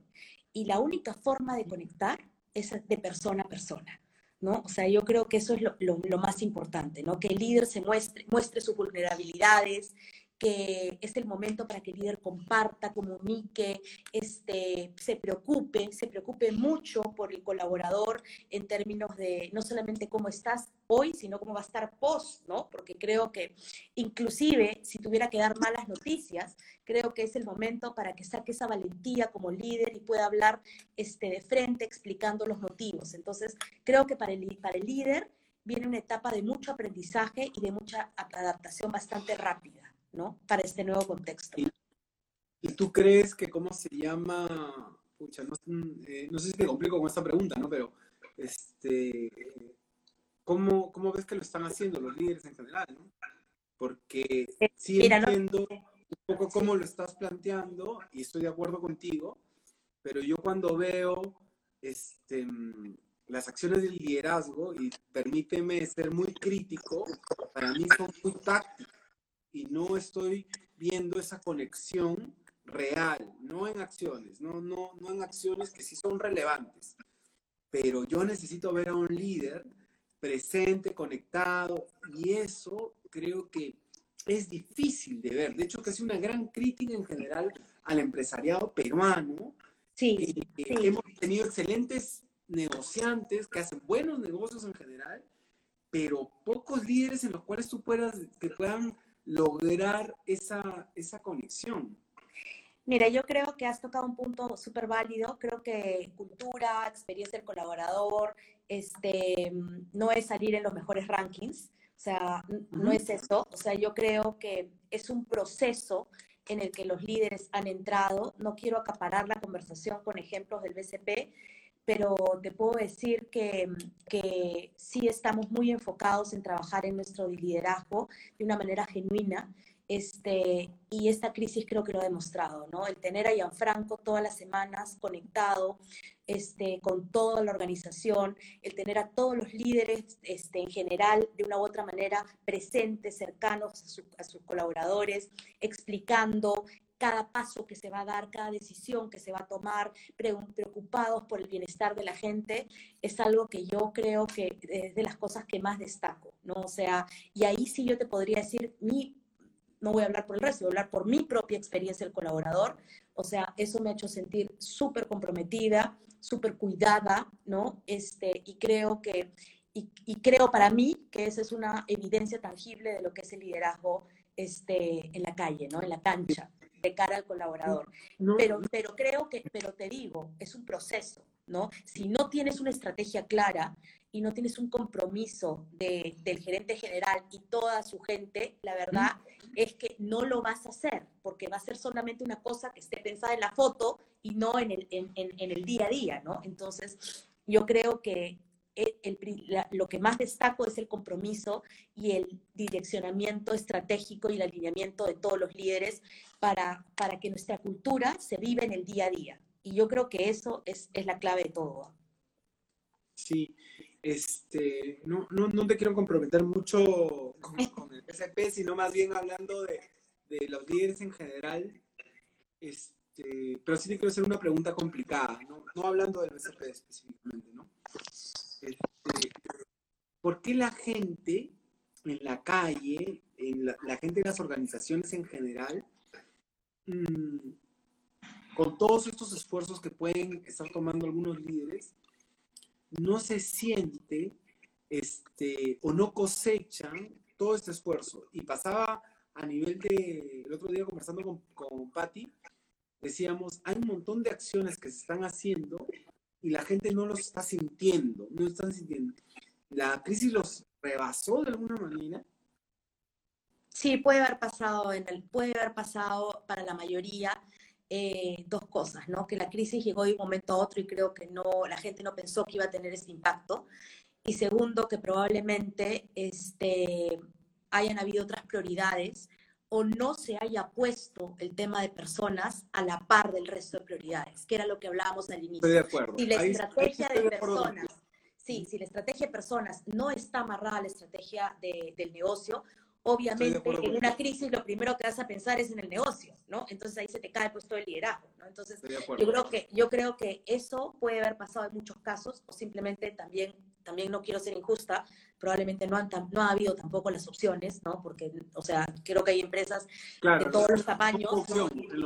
Y la única forma de conectar es de persona a persona. ¿No? O sea, yo creo que eso es lo, lo, lo, más importante, ¿no? Que el líder se muestre, muestre sus vulnerabilidades, que es el momento para que el líder comparta, comunique, este, se preocupe, se preocupe mucho por el colaborador en términos de no solamente cómo estás hoy, sino cómo va a estar post, ¿no? Porque creo que inclusive si tuviera que dar malas noticias, creo que es el momento para que saque esa valentía como líder y pueda hablar este, de frente explicando los motivos. Entonces, creo que para el, para el líder viene una etapa de mucho aprendizaje y de mucha adaptación bastante rápida. ¿No? Para este nuevo contexto. ¿Y, tú crees que cómo se llama? Pucha, no, eh, no, sé si te complico con esta pregunta, ¿no? Pero, este, ¿cómo, ¿cómo, ves que lo están haciendo los líderes en general, ¿no? Porque eh, sí entiendo un poco cómo lo estás planteando y estoy de acuerdo contigo, pero yo cuando veo este, las acciones de liderazgo, y permíteme ser muy crítico, para mí son muy tácticas y no estoy viendo esa conexión real, no en acciones, no, no, no en acciones que sí son relevantes, pero yo necesito ver a un líder presente, conectado, y eso creo que es difícil de ver. De hecho, que es una gran crítica en general al empresariado peruano. Sí, eh, sí. Hemos tenido excelentes negociantes que hacen buenos negocios en general, pero pocos líderes en los cuales tú puedas, que puedan lograr esa, esa conexión? Mira, yo creo que has tocado un punto súper válido. Creo que cultura, experiencia del colaborador, este, no es salir en los mejores rankings. O sea, no es eso. O sea, yo creo que es un proceso en el que los líderes han entrado. No quiero acaparar la conversación con ejemplos del BCP, pero te puedo decir que, que, sí estamos muy enfocados en trabajar en nuestro liderazgo de una manera genuina. Este, y esta crisis creo que lo ha demostrado, ¿no? El tener a Gianfranco todas las semanas conectado este, con toda la organización, el tener a todos los líderes este, en general de una u otra manera presentes, cercanos a, a sus colaboradores, explicando, cada paso que se va a dar, cada decisión que se va a tomar, preocupados por el bienestar de la gente, es algo que yo creo que es de las cosas que más destaco, ¿no? O sea, y ahí sí yo te podría decir, mi, no voy a hablar por el resto, voy a hablar por mi propia experiencia del colaborador, o sea, eso me ha hecho sentir súper comprometida, súper cuidada, ¿no? Este, y creo que, y, y creo para mí que esa es una evidencia tangible de lo que es el liderazgo este, en la calle, ¿no? En la cancha de cara al colaborador. pero, pero creo que, pero te digo, es un proceso, ¿no? Si no tienes una estrategia clara y no tienes un compromiso de, del gerente general y toda su gente, la verdad es que no lo vas a hacer, porque va a ser solamente una cosa que esté pensada en la foto y no en el, en, en el día a día, ¿no? Entonces, yo creo que lo que más destaco es el compromiso y el direccionamiento estratégico y el alineamiento de todos los líderes para, para que nuestra cultura se viva en el día a día. Y yo creo que eso es, es la clave de todo. Sí, este, no, no, no te quiero comprometer mucho con, el SP, sino más bien hablando de, de, los líderes en general. Este, pero sí te quiero hacer una pregunta complicada, no, no hablando del SP específicamente, ¿no? Este, ¿Por qué la gente en la calle, en la, gente de las organizaciones en general, mm, con todos estos esfuerzos que pueden estar tomando algunos líderes, no se siente este, o no cosechan todo este esfuerzo? Y pasaba a nivel de, el otro día conversando con, con Patti, decíamos, hay un montón de acciones que se están haciendo y la gente no los está sintiendo, no están sintiendo. ¿La crisis los rebasó de alguna manera? Sí, puede haber pasado, en el, puede haber pasado para la mayoría eh, dos cosas, ¿no? Que la crisis llegó de un momento a otro y creo que no, la gente no pensó que iba a tener ese impacto. Y segundo, que probablemente este, hayan habido otras prioridades o no se haya puesto el tema de personas a la par del resto de prioridades, que era lo que hablábamos al inicio. Estoy de acuerdo. Si la estrategia de, personas, sí, si la estrategia de personas no está amarrada a la estrategia del negocio, obviamente en una crisis lo primero que vas a pensar es en el negocio, ¿no? Entonces ahí se te cae pues todo el liderazgo, ¿no? Entonces yo creo que yo creo que eso puede haber pasado en muchos casos o simplemente también también no quiero ser injusta, probablemente no, han, no ha habido tampoco las opciones, ¿no? Porque, o sea, creo que hay empresas de todos los tamaños,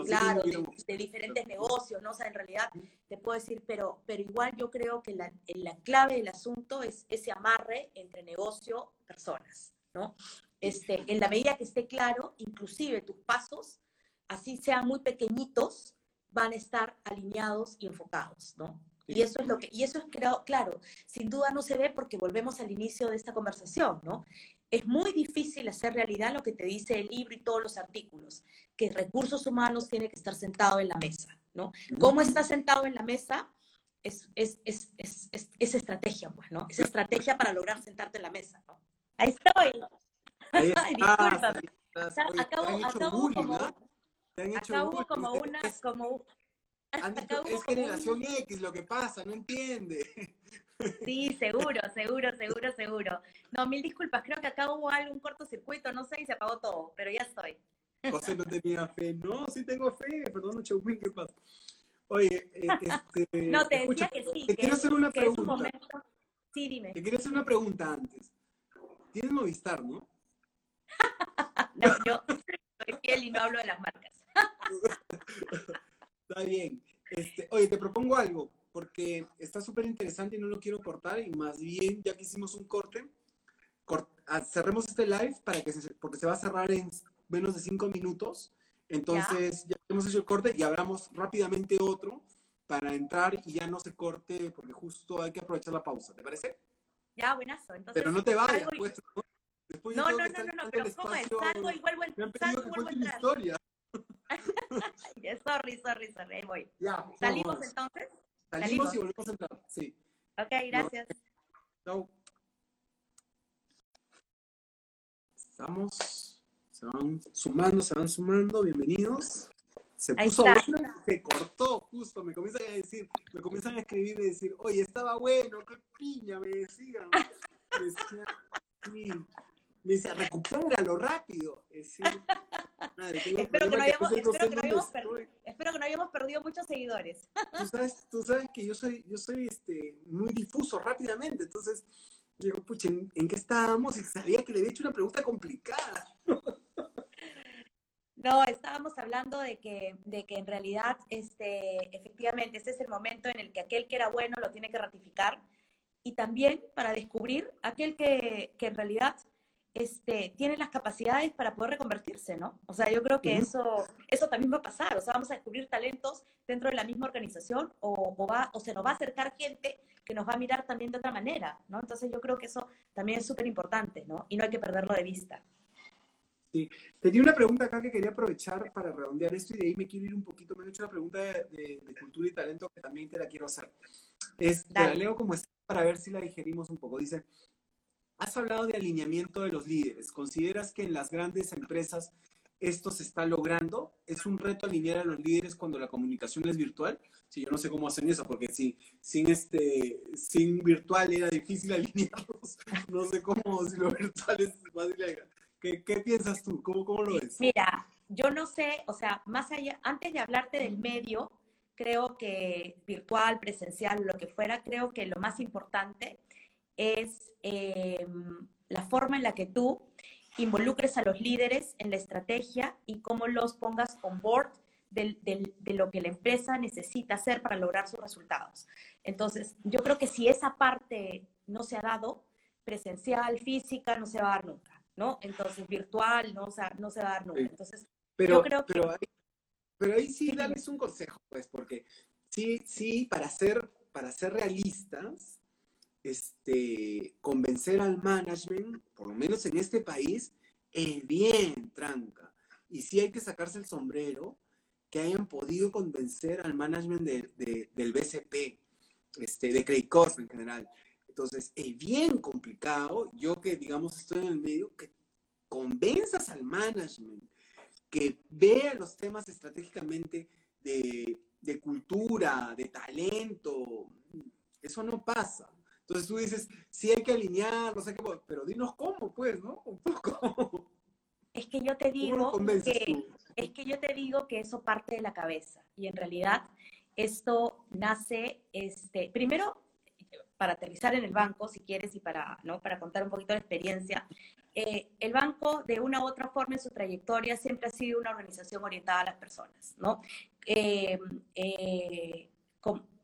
claro, de, diferentes negocios, ¿no? O sea, en realidad te puedo decir, pero, pero igual yo creo que la, la clave del asunto es ese amarre entre negocio, personas, ¿no? Este, en la medida que esté claro, inclusive tus pasos, así sean muy pequeñitos, van a estar alineados y enfocados, ¿no? Y eso es lo que, y eso es claro, claro, sin duda no se ve porque volvemos al inicio de esta conversación, ¿no? Es muy difícil hacer realidad lo que te dice el libro y todos los artículos, que recursos humanos tiene que estar sentado en la mesa, ¿no? ¿Cómo está sentado en la mesa? Es, es, es, es, estrategia, pues, ¿no? Es estrategia para lograr sentarte en la mesa, ¿no? Ahí estoy. Ay, discúlpame. Acabo, acabo como, acabo como una, como, es generación X lo que pasa, no entiende. Sí, seguro, seguro, seguro, seguro. No, mil disculpas, creo que acá hubo algún cortocircuito, no sé, y se apagó todo, pero ya estoy. José no tenía fe. No, sí tengo fe, perdón, Chauvín, ¿qué pasa? Oye, eh, este, No, te decía que sí. Te quiero hacer una pregunta. Sí, dime. Te quiero hacer una pregunta antes. Tienes Movistar, ¿no? No, yo soy fiel y no hablo de las marcas. Está bien. Este, oye, te propongo algo, porque está súper interesante y no lo quiero cortar, y más bien, ya que hicimos un corte, ah, cerremos este live para que se, porque se va a cerrar en menos de cinco minutos. Entonces, ya, hemos hecho el corte y hablamos rápidamente otro para entrar y ya no se corte, porque justo hay que aprovechar la pausa. ¿Te parece? Ya, buenazo. Entonces, Pero no te vayas, pues. no, no, no, no, no, pero ¿cómo es? Salgo y vuelvo, salgo y vuelvo a entrar. Historia. sorry, sorry, sorry, ahí voy. ¿Salimos entonces? Salimos, y volvemos a entrar, sí. Ok, gracias. Chao. Estamos, se van sumando, se van sumando, bienvenidos. Se puso se cortó justo, me comienzan a decir, me comienzan a escribir y decir, oye, estaba bueno, qué piña, me decían. Me decían, sí. Me dice, recupéralo rápido. Es decir, espero, que no hayamos, espero, que no hayamos espero que no hayamos perdido muchos seguidores. Tú sabes, tú sabes que yo soy, yo soy este, muy difuso rápidamente, entonces digo, pucha, ¿en, qué estábamos? Y sabía que le había hecho una pregunta complicada. No, estábamos hablando de que, de que en realidad, este, efectivamente, este es el momento en el que aquel que era bueno lo tiene que ratificar y también para descubrir aquel que, que en realidad este, tienen las capacidades para poder reconvertirse, ¿no? O sea, yo creo que eso, eso también va a pasar, o sea, vamos a descubrir talentos dentro de la misma organización o, va, o se nos va a acercar gente que nos va a mirar también de otra manera, ¿no? Entonces yo creo que eso también es súper importante, ¿no? Y no hay que perderlo de vista. Sí, tenía una pregunta acá que quería aprovechar para redondear esto y de ahí me quiero ir un poquito, me han hecho una pregunta de, cultura y talento que también te la quiero hacer. Es, te la leo como está para ver si la digerimos un poco. Dice, Has hablado de alineamiento de los líderes. ¿Consideras que en las grandes empresas esto se está logrando? ¿Es un reto alinear a los líderes cuando la comunicación es virtual? Sí, yo no sé cómo hacen eso, porque si, sin, este, sin virtual era difícil alinearlos. No sé cómo, si lo virtual es fácil. ¿Qué, ¿Qué, piensas tú? ¿Cómo, ¿Cómo lo ves? Mira, yo no sé, o sea, más allá, antes de hablarte del medio, creo que virtual, presencial, lo que fuera, creo que lo más importante es em, la forma en la que tú involucres a los líderes en la estrategia y cómo los pongas on board de, lo que la empresa necesita hacer para lograr sus resultados. Entonces, yo creo que si esa parte no se ha dado, presencial, física, no se va a dar nunca, ¿no? Entonces, virtual, no, no se va a dar nunca. Entonces, pero, yo creo que... Pero ahí, pero ahí sí, darles un consejo, pues, porque sí, sí, para ser, para ser realistas, este, convencer al management, por lo menos en este país, es bien tranca. Y sí hay que sacarse el sombrero que hayan podido convencer al management del BCP, este, de Credit Corp en general. Entonces, es bien complicado. Yo que, digamos, estoy en el medio, que convenzas al management que vea los temas estratégicamente de, de cultura, de talento, eso no pasa. Entonces tú dices, sí hay que alinear, no sé qué, pero dinos cómo, pues, ¿no? Un poco. Es que yo te digo que, es que yo te digo que eso parte de la cabeza y en realidad esto nace, este, primero, para aterrizar en el banco, si quieres, y para, ¿no? para contar un poquito la experiencia, eh, el banco, de una u otra forma, en su trayectoria, siempre ha sido una organización orientada a las personas, ¿no? Eh, eh,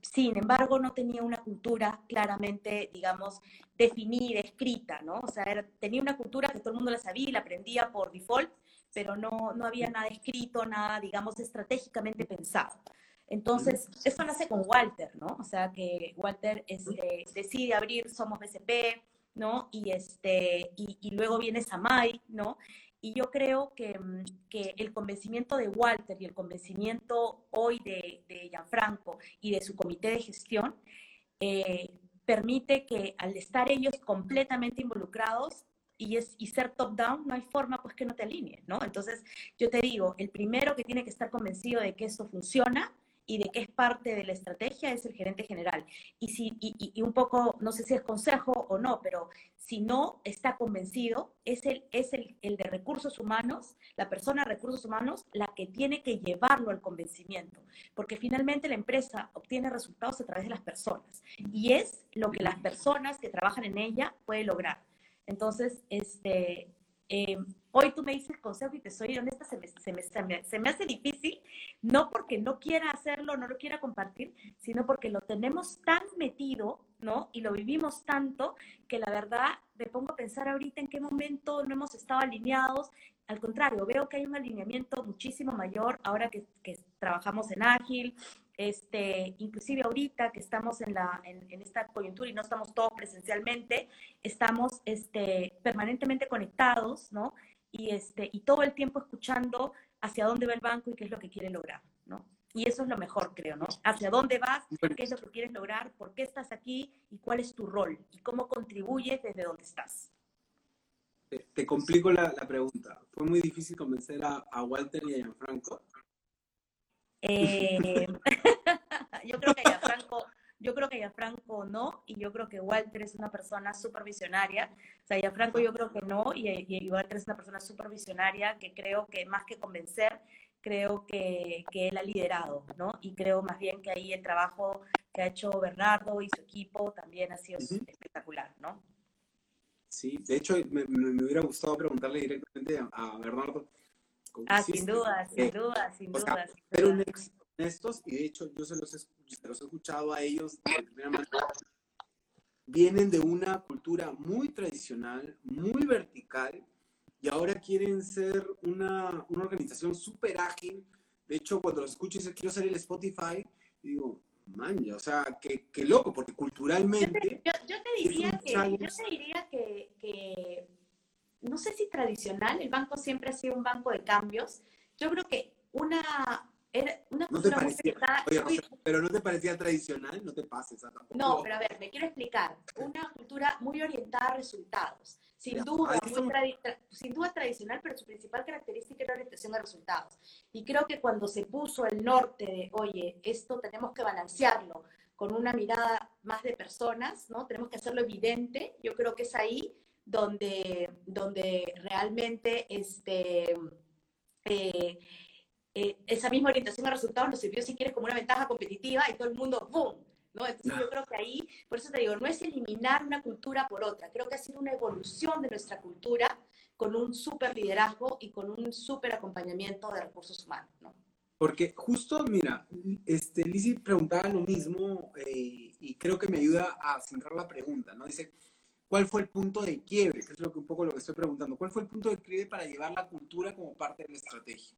sin embargo, no tenía una cultura claramente, digamos, definida, escrita, ¿no? O sea, tenía una cultura que todo el mundo la sabía y la aprendía por default, pero no, no había nada escrito, nada, digamos, estratégicamente pensado. Entonces, eso nace con Walter, ¿no? O sea, que Walter este, decide abrir Somos BCP, ¿no? Y, este, y, y luego viene Samay, ¿no? Y yo creo que, mm, que, el convencimiento de Walter y el convencimiento hoy de, de Gianfranco y de su comité de gestión eh, permite que al estar ellos completamente involucrados y, es, y ser top-down, no hay forma pues que no te alineen, ¿no? Entonces, yo te digo, el primero que tiene que estar convencido de que esto funciona y de que es parte de la estrategia es el gerente general. Y, si, y, un poco, no sé si es consejo o no, pero si no está convencido, es, el, es el, el de recursos humanos, la persona de recursos humanos, la que tiene que llevarlo al convencimiento. Porque finalmente la empresa obtiene resultados a través de las personas. Y es lo que las personas que trabajan en ella pueden lograr. Entonces, este, eh, hoy tú me dices consejo y te soy honesta, se me, hace difícil, no porque no quiera hacerlo, no lo quiera compartir, sino porque lo tenemos tan metido, ¿no? Y lo vivimos tanto que la verdad me pongo a pensar ahorita en qué momento no hemos estado alineados. Al contrario, veo que hay un alineamiento muchísimo mayor ahora que, que trabajamos en Ágil, este, inclusive ahorita que estamos en, la, en, esta coyuntura y no estamos todos presencialmente, estamos este, permanentemente conectados, ¿no? Y, este, y todo el tiempo escuchando hacia dónde va el banco y qué es lo que quiere lograr, ¿no? Y eso es lo mejor, creo, ¿no? Hacia dónde vas, qué es lo que quieres lograr, por qué estás aquí y cuál es tu rol y cómo contribuyes desde donde estás. Te, complico la, pregunta. ¿Fue muy difícil convencer a, a Walter y a Gianfranco? Eh, yo creo que Franco, yo creo que Franco no, y yo creo que Walter es una persona súper visionaria. O sea, Franco yo creo que no, y, y, Walter es una persona súper visionaria que creo que más que convencer, creo que, que, él ha liderado, ¿no? Y creo más bien que ahí el trabajo que ha hecho Bernardo y su equipo también ha sido espectacular, ¿no? Sí, de hecho me, me, hubiera gustado preguntarle directamente a Bernardo Ah, sin duda, sin duda, sin duda. Pero honestos, y de hecho yo se los, he, se los he escuchado a ellos de primera mano, vienen de una cultura muy tradicional, muy vertical, y ahora quieren ser una, una organización súper ágil. De hecho, cuando los escucho y dicen, quiero ser el Spotify, digo, man, o sea, qué, qué loco, porque culturalmente... Yo te, yo, te diría, que, yo te diría que, que no sé si tradicional, el banco siempre ha sido un banco de cambios. Yo creo que una, una cultura muy pero no te parecía tradicional, no te pases. No, pero a ver, me quiero explicar. Una cultura muy orientada a resultados. Sin duda, muy sin duda tradicional, pero su principal característica era la orientación a resultados. Y creo que cuando se puso el norte de, oye, esto tenemos que balancearlo con una mirada más de personas, ¿no? Tenemos que hacerlo evidente. Yo creo que es ahí donde, donde realmente este, eh, eh, esa misma orientación a resultados nos sirvió, si quieres, como una ventaja competitiva y todo el mundo, ¡boom! ¿no? Entonces yo creo que ahí, por eso te digo, no es eliminar una cultura por otra, creo que ha sido una evolución de nuestra cultura con un súper liderazgo y con un súper acompañamiento de recursos humanos, ¿no? Porque justo, mira, este, Lizzie preguntaba lo mismo eh, y creo que me ayuda a centrar la pregunta, ¿no? Dice, ¿Cuál fue el punto de quiebre? Que es lo que un poco lo que estoy preguntando. ¿Cuál fue el punto de quiebre para llevar la cultura como parte de la estrategia?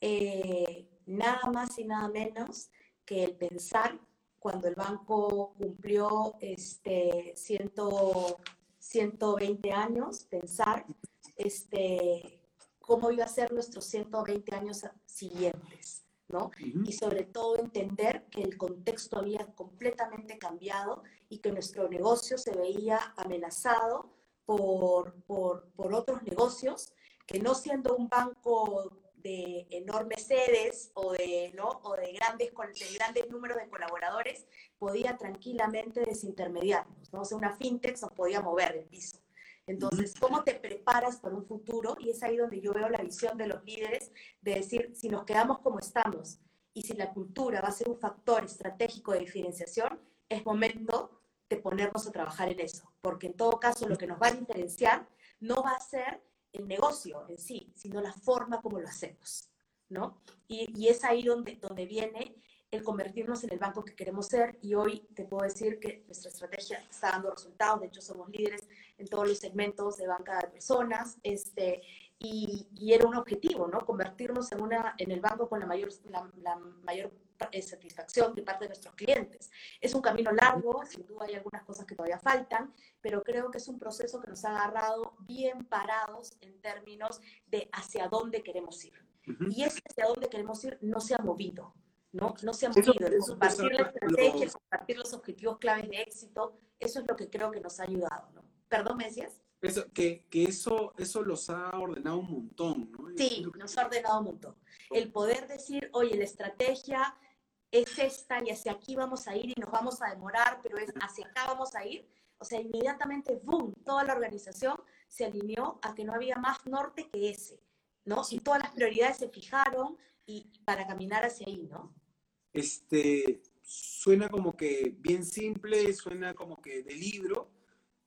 Eh, nada más y nada menos que el pensar cuando el banco cumplió este 120 años, pensar este, cómo iba a ser nuestros 120 años siguientes. Y sobre todo entender que el contexto había completamente cambiado y que nuestro negocio se veía amenazado por, por, por otros negocios que no siendo un banco de enormes sedes o de, ¿no? o de, grandes, de grandes números de colaboradores, podía tranquilamente desintermediarnos. ¿no? O sea, una fintech nos podía mover el piso. Entonces, ¿cómo te preparas para un futuro? Y es ahí donde yo veo la visión de los líderes de decir, si nos quedamos como estamos y si la cultura va a ser un factor estratégico de diferenciación, es momento de ponernos a trabajar en eso, porque en todo caso lo que nos va a diferenciar no va a ser el negocio en sí, sino la forma como lo hacemos, ¿no? Y, es ahí donde, donde viene el convertirnos en el banco que queremos ser y hoy te puedo decir que nuestra estrategia está dando resultados, de hecho somos líderes en todos los segmentos de banca de personas, este, y, era un objetivo, ¿no? Convertirnos en, una, en el banco con la mayor, la, la mayor eh, satisfacción de parte de nuestros clientes. Es un camino largo, sin duda hay algunas cosas que todavía faltan, pero creo que es un proceso que nos ha agarrado bien parados en términos de hacia dónde queremos ir. Y ese hacia dónde queremos ir no se ha movido, ¿no? No se ha movido. compartir la estrategia, compartir los objetivos claves de éxito, eso es lo que creo que nos ha ayudado, ¿no? Perdón, ¿me decías? Eso, que, que eso, eso los ha ordenado un montón, ¿no? Sí, nos ha ordenado un montón. El poder decir, oye, la estrategia es esta y hacia aquí vamos a ir y nos vamos a demorar, pero es hacia acá vamos a ir. O sea, inmediatamente, boom, toda la organización se alineó a que no había más norte que ese, ¿no? Y todas las prioridades se fijaron y para caminar hacia ahí, ¿no? Este, suena como que bien simple, suena como que de libro,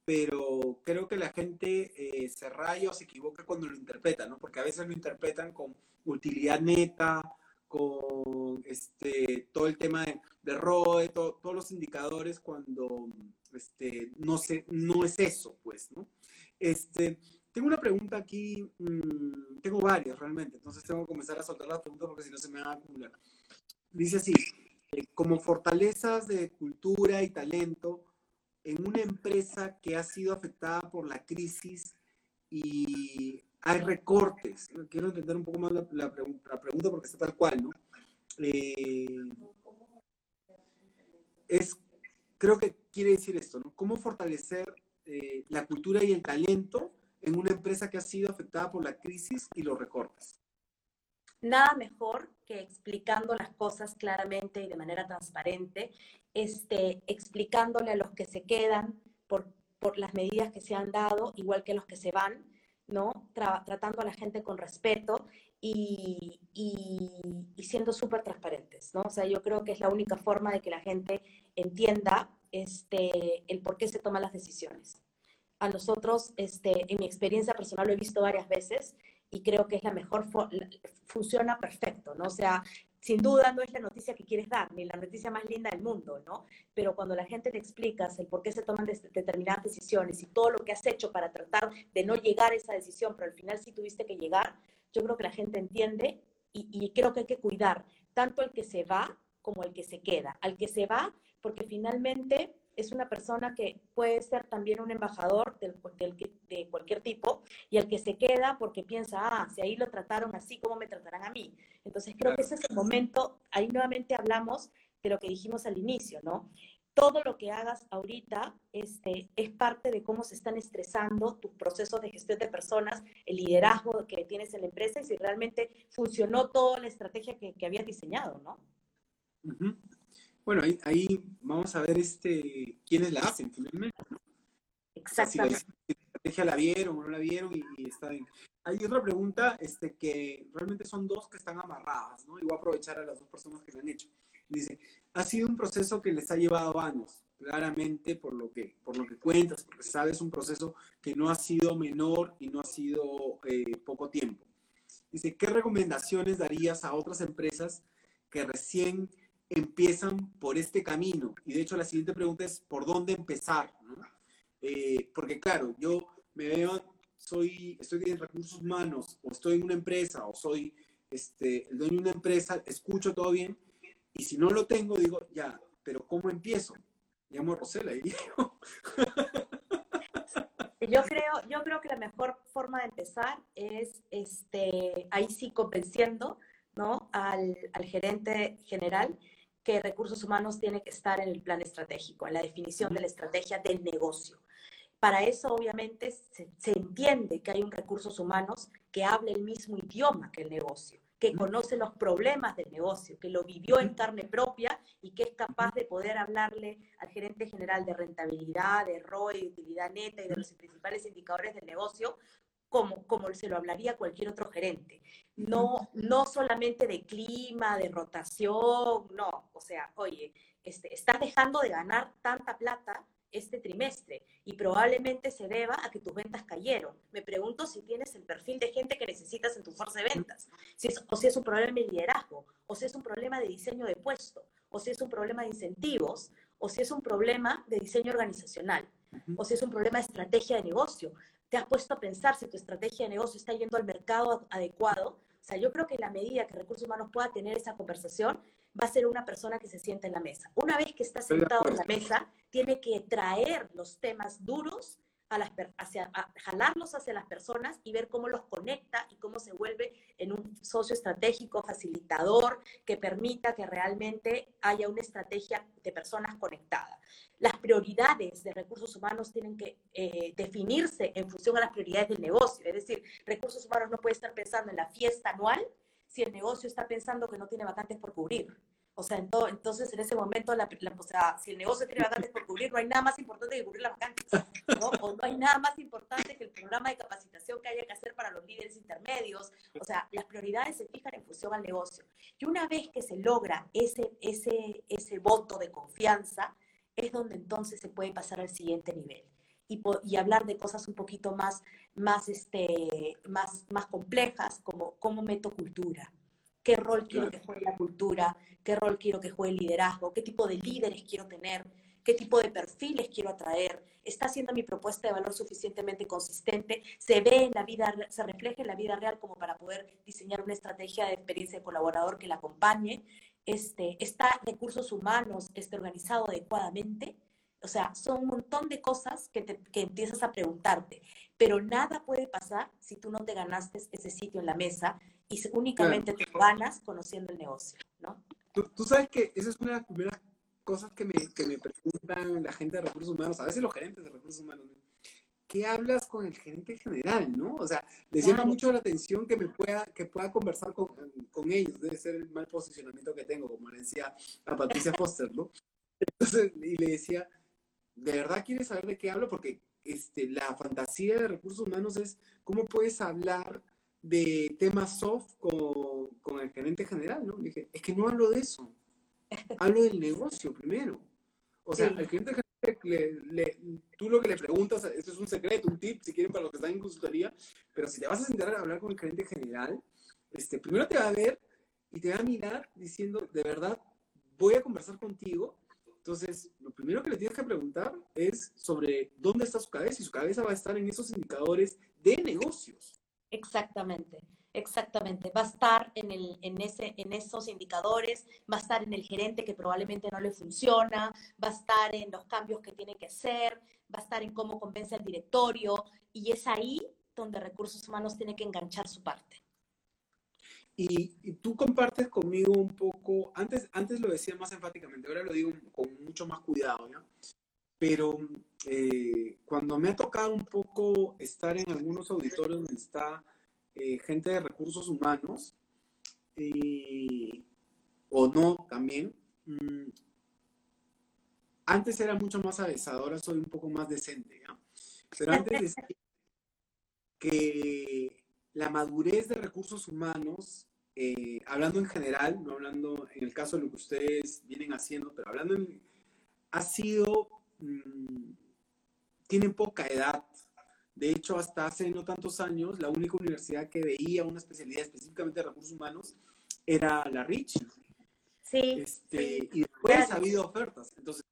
pero creo que la gente eh, se raya o se equivoca cuando lo interpreta, ¿no? Porque a veces lo interpretan con utilidad neta, con este, todo el tema de, de todos los indicadores cuando este, no, sé, no es eso, pues, ¿no? Este, tengo una pregunta aquí, mm, tengo varias realmente, entonces tengo que comenzar a soltar las preguntas porque si no se me van a acumular. Dice así, eh, como fortalezas de cultura y talento en una empresa que ha sido afectada por la crisis y hay recortes. Quiero entender un poco más la, pregunta porque está tal cual, ¿no? Eh, es, creo que quiere decir esto, ¿no? ¿Cómo fortalecer eh, la cultura y el talento en una empresa que ha sido afectada por la crisis y los recortes? Nada mejor que explicando las cosas claramente y de manera transparente, este, explicándole a los que se quedan por, por las medidas que se han dado, igual que los que se van, ¿no? tratando a la gente con respeto y, y, siendo súper transparentes, ¿no? O sea, yo creo que es la única forma de que la gente entienda este, el por qué se toman las decisiones. A nosotros, este, en mi experiencia personal, lo he visto varias veces y creo que es la mejor, funciona perfecto, ¿no? O sea, sin duda no es la noticia que quieres dar, ni la noticia más linda del mundo, ¿no? Pero cuando la gente te explicas el por qué se toman determinadas decisiones y todo lo que has hecho para tratar de no llegar a esa decisión, pero al final sí tuviste que llegar, yo creo que la gente entiende y, y creo que hay que cuidar tanto el que se va como el que se queda. Al que se va, porque finalmente es una persona que puede ser también un embajador del, de cualquier tipo y el que se queda porque piensa, ah, si ahí lo trataron así, ¿cómo me tratarán a mí? Entonces creo que ese es el momento, ahí nuevamente hablamos de lo que dijimos al inicio, ¿no? Todo lo que hagas ahorita este, es parte de cómo se están estresando tus procesos de gestión de personas, el liderazgo que tienes en la empresa y si realmente funcionó toda la estrategia que, que habías diseñado, ¿no? Bueno, ahí, vamos a ver este, quiénes la hacen finalmente. Exactamente. Si la estrategia la vieron o no la vieron y, está bien. Hay otra pregunta este, que realmente son dos que están amarradas, ¿no? Y voy a aprovechar a las dos personas que lo han hecho. Dice, ha sido un proceso que les ha llevado años, claramente por lo que, por lo que cuentas, porque sabes un proceso que no ha sido menor y no ha sido eh, poco tiempo. Dice, ¿qué recomendaciones darías a otras empresas que recién empiezan por este camino. Y de hecho la siguiente pregunta es, ¿por dónde empezar? Eh, porque claro, yo me veo, soy, estoy en recursos humanos, o estoy en una empresa, o soy este, el dueño de una empresa, escucho todo bien, y si no lo tengo, digo, ya, pero ¿cómo empiezo? Llamo a Rosela y digo... Yo creo, yo creo que la mejor forma de empezar es este, ahí sí convenciendo ¿no? al, al gerente general que recursos humanos tiene que estar en el plan estratégico, en la definición de la estrategia del negocio. Para eso, obviamente, se, se, entiende que hay un recursos humanos que hable el mismo idioma que el negocio, que conoce los problemas del negocio, que lo vivió en carne propia y que es capaz de poder hablarle al gerente general de rentabilidad, de ROI, de utilidad neta y de los principales indicadores del negocio como, como se lo hablaría cualquier otro gerente. No, no solamente de clima, de rotación, no. O sea, oye, este, estás dejando de ganar tanta plata este trimestre y probablemente se deba a que tus ventas cayeron. Me pregunto si tienes el perfil de gente que necesitas en tu fuerza de ventas, si es, o si es un problema de liderazgo, o si es un problema de diseño de puesto, o si es un problema de incentivos, o si es un problema de diseño organizacional, o si es un problema de estrategia de negocio te has puesto a pensar si tu estrategia de negocio está yendo al mercado adecuado. O sea, yo creo que la medida que recursos humanos pueda tener esa conversación va a ser una persona que se sienta en la mesa. Una vez que está sentado en la mesa, tiene que traer los temas duros a las, hacia, jalarlos hacia las personas y ver cómo los conecta y cómo se vuelve en un socio estratégico, facilitador, que permita que realmente haya una estrategia de personas conectadas. Las prioridades de recursos humanos tienen que eh, definirse en función a las prioridades del negocio. Es decir, recursos humanos no puede estar pensando en la fiesta anual si el negocio está pensando que no tiene vacantes por cubrir. O sea, entonces en ese momento, la, o sea, si el negocio tiene vacantes por cubrir, no hay nada más importante que cubrir las vacantes, ¿no? O no hay nada más importante que el programa de capacitación que haya que hacer para los líderes intermedios. O sea, las prioridades se fijan en función al negocio. Y una vez que se logra ese, ese, ese voto de confianza, es donde entonces se puede pasar al siguiente nivel. Y, y, hablar de cosas un poquito más, más, este, más, más complejas, como cómo meto cultura, qué rol quiero que juegue la cultura, qué rol quiero que juegue el liderazgo, qué tipo de líderes quiero tener, qué tipo de perfiles quiero atraer, está siendo mi propuesta de valor suficientemente consistente, se ve en la vida, se refleja en la vida real como para poder diseñar una estrategia de experiencia de colaborador que la acompañe, este, está recursos humanos este, organizado adecuadamente, o sea, son un montón de cosas que, te, que empiezas a preguntarte, pero nada puede pasar si tú no te ganaste ese sitio en la mesa y únicamente te ganas conociendo el negocio, ¿no? Tú, sabes que esa es una de las primeras cosas que me, que me preguntan la gente de recursos humanos, a veces los gerentes de recursos humanos, ¿qué hablas con el gerente general, no? O sea, les llama mucho la atención que me pueda, que pueda conversar con, con, ellos, debe ser el mal posicionamiento que tengo, como le decía a Patricia Foster, ¿no? Entonces, y le decía, ¿de verdad quieres saber de qué hablo? Porque este, la fantasía de recursos humanos es cómo puedes hablar de temas soft con, con, el gerente general, ¿no? Le dije, es que no hablo de eso, hablo del negocio primero. O sea, el gerente general, tú lo que le preguntas, esto es un secreto, un tip, si quieren, para los que están en consultoría, pero si te vas a sentar a hablar con el gerente general, este, primero te va a ver y te va a mirar diciendo, de verdad, voy a conversar contigo. Entonces, lo primero que le tienes que preguntar es sobre dónde está su cabeza y su cabeza va a estar en esos indicadores de negocios. Exactamente, exactamente. Va a estar en, el, en, ese, en esos indicadores, va a estar en el gerente que probablemente no le funciona, va a estar en los cambios que tiene que hacer, va a estar en cómo convence al directorio y es ahí donde recursos humanos tiene que enganchar su parte. Y, tú compartes conmigo un poco, antes, antes lo decía más enfáticamente, ahora lo digo con mucho más cuidado, ¿no? Pero eh, cuando me ha tocado un poco estar en algunos auditorios donde está eh, gente de recursos humanos, eh, o no también, mm, antes era mucho más avisadora, soy un poco más decente, ¿ya? Pero antes decía que la madurez de recursos humanos, hablando en general, no hablando en el caso de lo que ustedes vienen haciendo, pero hablando en, ha sido Mm, tienen poca edad. De hecho, hasta hace no tantos años, la única universidad que veía una especialidad específicamente de recursos humanos era la Rich. Sí. Este, Y después ha habido ofertas. Entonces,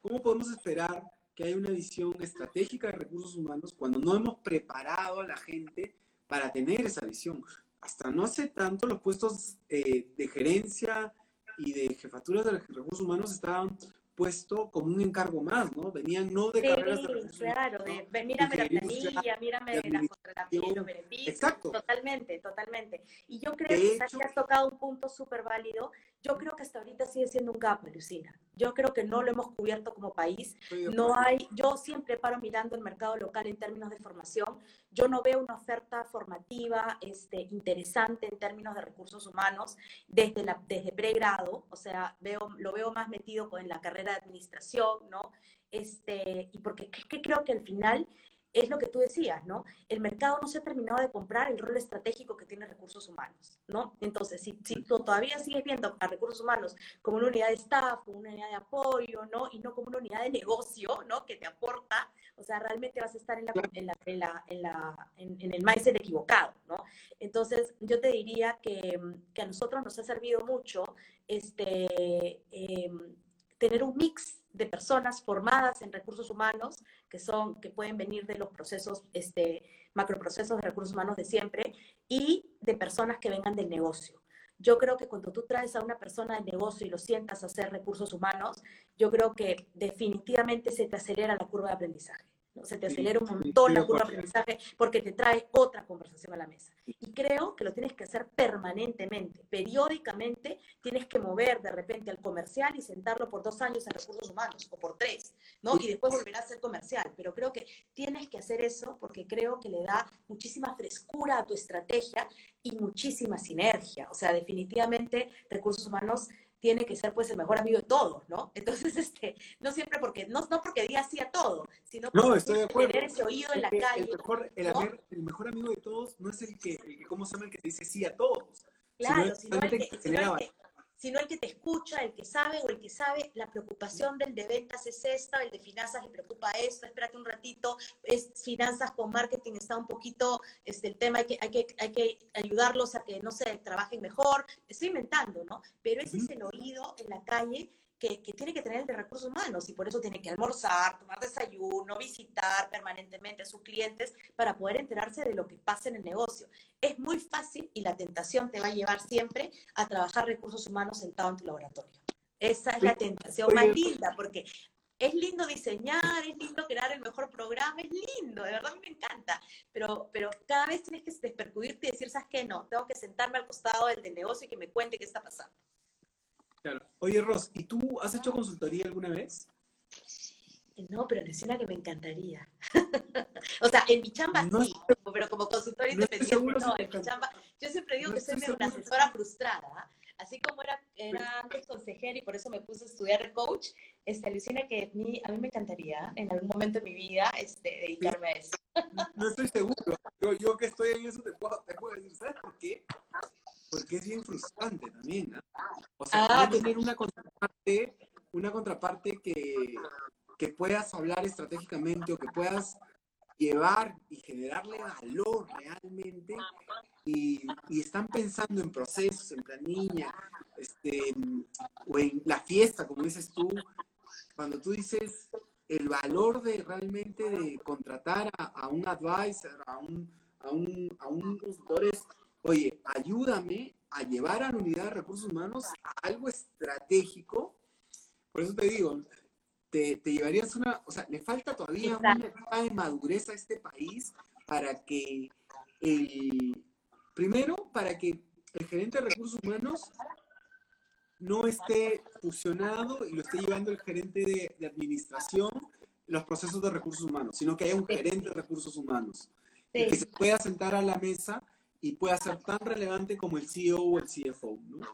¿cómo podemos esperar que haya una visión estratégica de recursos humanos cuando no hemos preparado a la gente para tener esa visión? Hasta no hace tanto los puestos eh, de gerencia y de jefaturas de recursos humanos estaban puesto como un encargo más, ¿no? Venían no de carreras de claro, de, mírame la planilla, mírame la contratación. Exacto. Totalmente, totalmente. Y yo creo que, has tocado un punto súper válido. Yo creo que hasta ahorita sigue siendo un gap, Lucina. Yo creo que no lo hemos cubierto como país. No hay, yo siempre paro mirando el mercado local en términos de formación. Yo no veo una oferta formativa este, interesante en términos de recursos humanos desde, la, desde pregrado, o sea, veo, lo veo más metido con la carrera de administración, ¿no? Este, y porque que creo que al final es lo que tú decías, ¿no? El mercado no se ha terminado de comprar el rol estratégico que tiene recursos humanos, ¿no? Entonces, si, si tú todavía sigues viendo a recursos humanos como una unidad de staff, como una unidad de apoyo, ¿no? Y no como una unidad de negocio, ¿no? Que te aporta, o sea, realmente vas a estar en, la, en, la, en, la, en, la, en, el mindset equivocado, ¿no? Entonces, yo te diría que, que a nosotros nos ha servido mucho este, em, tener un mix de personas formadas en recursos humanos, que son, que pueden venir de los procesos, este, macroprocesos de recursos humanos de siempre, y de personas que vengan del negocio. Yo creo que cuando tú traes a una persona de negocio y lo sientas a hacer recursos humanos, yo creo que definitivamente se te acelera la curva de aprendizaje. Se te acelera un montón la curva de aprendizaje porque te trae otra conversación a la mesa. Y creo que lo tienes que hacer permanentemente, periódicamente tienes que mover de repente al comercial y sentarlo por dos años en recursos humanos o por tres, ¿no? Y después volverá a ser comercial. Pero creo que tienes que hacer eso porque creo que le da muchísima frescura a tu estrategia y muchísima sinergia. O sea, definitivamente recursos humanos tiene que ser pues el mejor amigo de todos, ¿no? Entonces, este, no siempre porque, no, no porque diga sí a todo, sino no, estoy de acuerdo. tener ese oído en la calle. El mejor, el, mejor, amigo de todos no es el que, el que, ¿cómo se llama? El que dice sí a todos. Claro, sino, el que, sino el que, sino el que te escucha, el que sabe o el que sabe la preocupación del de ventas es esta, el de finanzas le preocupa esto, espérate un ratito, es finanzas con marketing está un poquito, este, el tema hay que, hay que, hay que ayudarlos a que, no se trabajen mejor, estoy inventando, ¿no? Pero ese es el oído en la calle que, tiene que tener el de recursos humanos y por eso tiene que almorzar, tomar desayuno, visitar permanentemente a sus clientes para poder enterarse de lo que pasa en el negocio. Es muy fácil y la tentación te va a llevar siempre a trabajar recursos humanos sentado en tu laboratorio. Esa es la tentación más linda porque es lindo diseñar, es lindo crear el mejor programa, es lindo, de verdad me encanta, pero, pero cada vez tienes que despercudirte y decir, ¿sabes qué? No, tengo que sentarme al costado del, del negocio y que me cuente qué está pasando. Oye, Ros, ¿y tú has hecho consultoría alguna vez? No, pero decía que me encantaría. o sea, en mi chamba sí, pero como consultora independiente, no, en mi chamba. Yo siempre digo que soy una asesora frustrada. Así como era, era antes consejera y por eso me puse a estudiar coach, este, alucina que a mí, a mí me encantaría en algún momento de mi vida este, dedicarme a eso. No estoy seguro. Yo, yo que estoy en eso te puedo, te puedo decir, ¿sabes por qué? Porque es bien frustrante también, ¿no? O sea, ah, tener una contraparte, una contraparte que, que puedas hablar estratégicamente o que puedas llevar y generarle valor realmente y, y, están pensando en procesos, en planilla, este, o en la fiesta, como dices tú, cuando tú dices el valor de realmente de contratar a, a un advisor, a un, a un, a un consultor es oye, ayúdame a llevar a la unidad de recursos humanos a algo estratégico. Por eso te digo, te, llevarías una, o sea, le falta todavía una etapa de madurez a este país para que el, primero, para que el gerente de recursos humanos no esté fusionado y lo esté llevando el gerente de, de administración los procesos de recursos humanos, sino que haya un gerente de recursos humanos. Y que se pueda sentar a la mesa y pueda ser tan relevante como el CEO o el CFO, ¿no?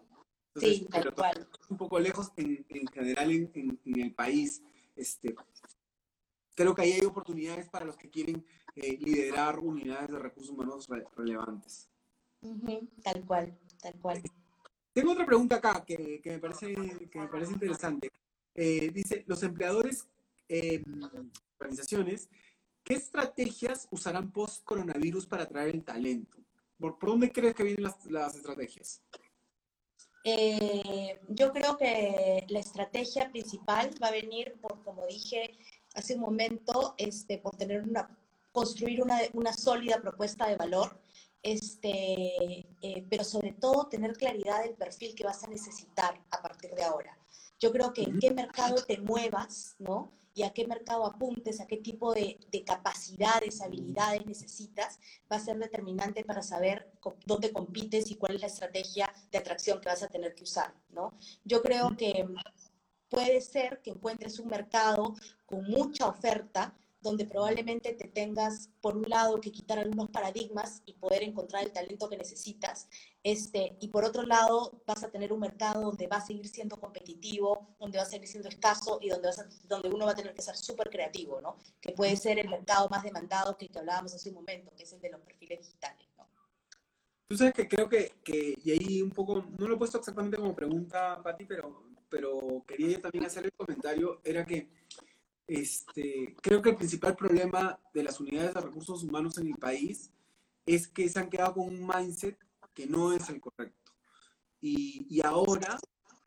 sí, tal cual. Un poco lejos en, en general en, en, el país. Este, creo que ahí hay oportunidades para los que quieren eh, liderar unidades de recursos humanos relevantes. tal cual, tal cual. Tengo otra pregunta acá que, que me, parece, que me parece interesante. Eh, dice, los empleadores, eh, organizaciones, ¿qué estrategias usarán post-coronavirus para atraer el talento? ¿Por, dónde crees que vienen las, estrategias? Eh, yo creo que la estrategia principal va a venir por, como dije hace un momento, este, por tener una, construir una, una sólida propuesta de valor, este, eh, pero sobre todo tener claridad del perfil que vas a necesitar a partir de ahora. Yo creo que en qué mercado te muevas, ¿no? Y a qué mercado apuntes, a qué tipo de, de capacidades, habilidades necesitas, va a ser determinante para saber dónde compites y cuál es la estrategia de atracción que vas a tener que usar, ¿no? Yo creo que puede ser que encuentres un mercado con mucha oferta, donde probablemente te tengas, por un lado, que quitar algunos paradigmas y poder encontrar el talento que necesitas, este, y por otro lado, vas a tener un mercado donde va a seguir siendo competitivo, donde va a seguir siendo escaso y donde, donde uno va a tener que ser súper creativo, ¿no? Que puede ser el mercado más demandado que, que hablábamos hace un momento, que es el de los perfiles digitales, ¿no? Tú sabes que creo que, que, y ahí un poco, no lo he puesto exactamente como pregunta, Pati, pero, pero quería también hacer el comentario, era que este, creo que el principal problema de las unidades de recursos humanos en el país es que se han quedado con un mindset que no es el correcto. Y, y ahora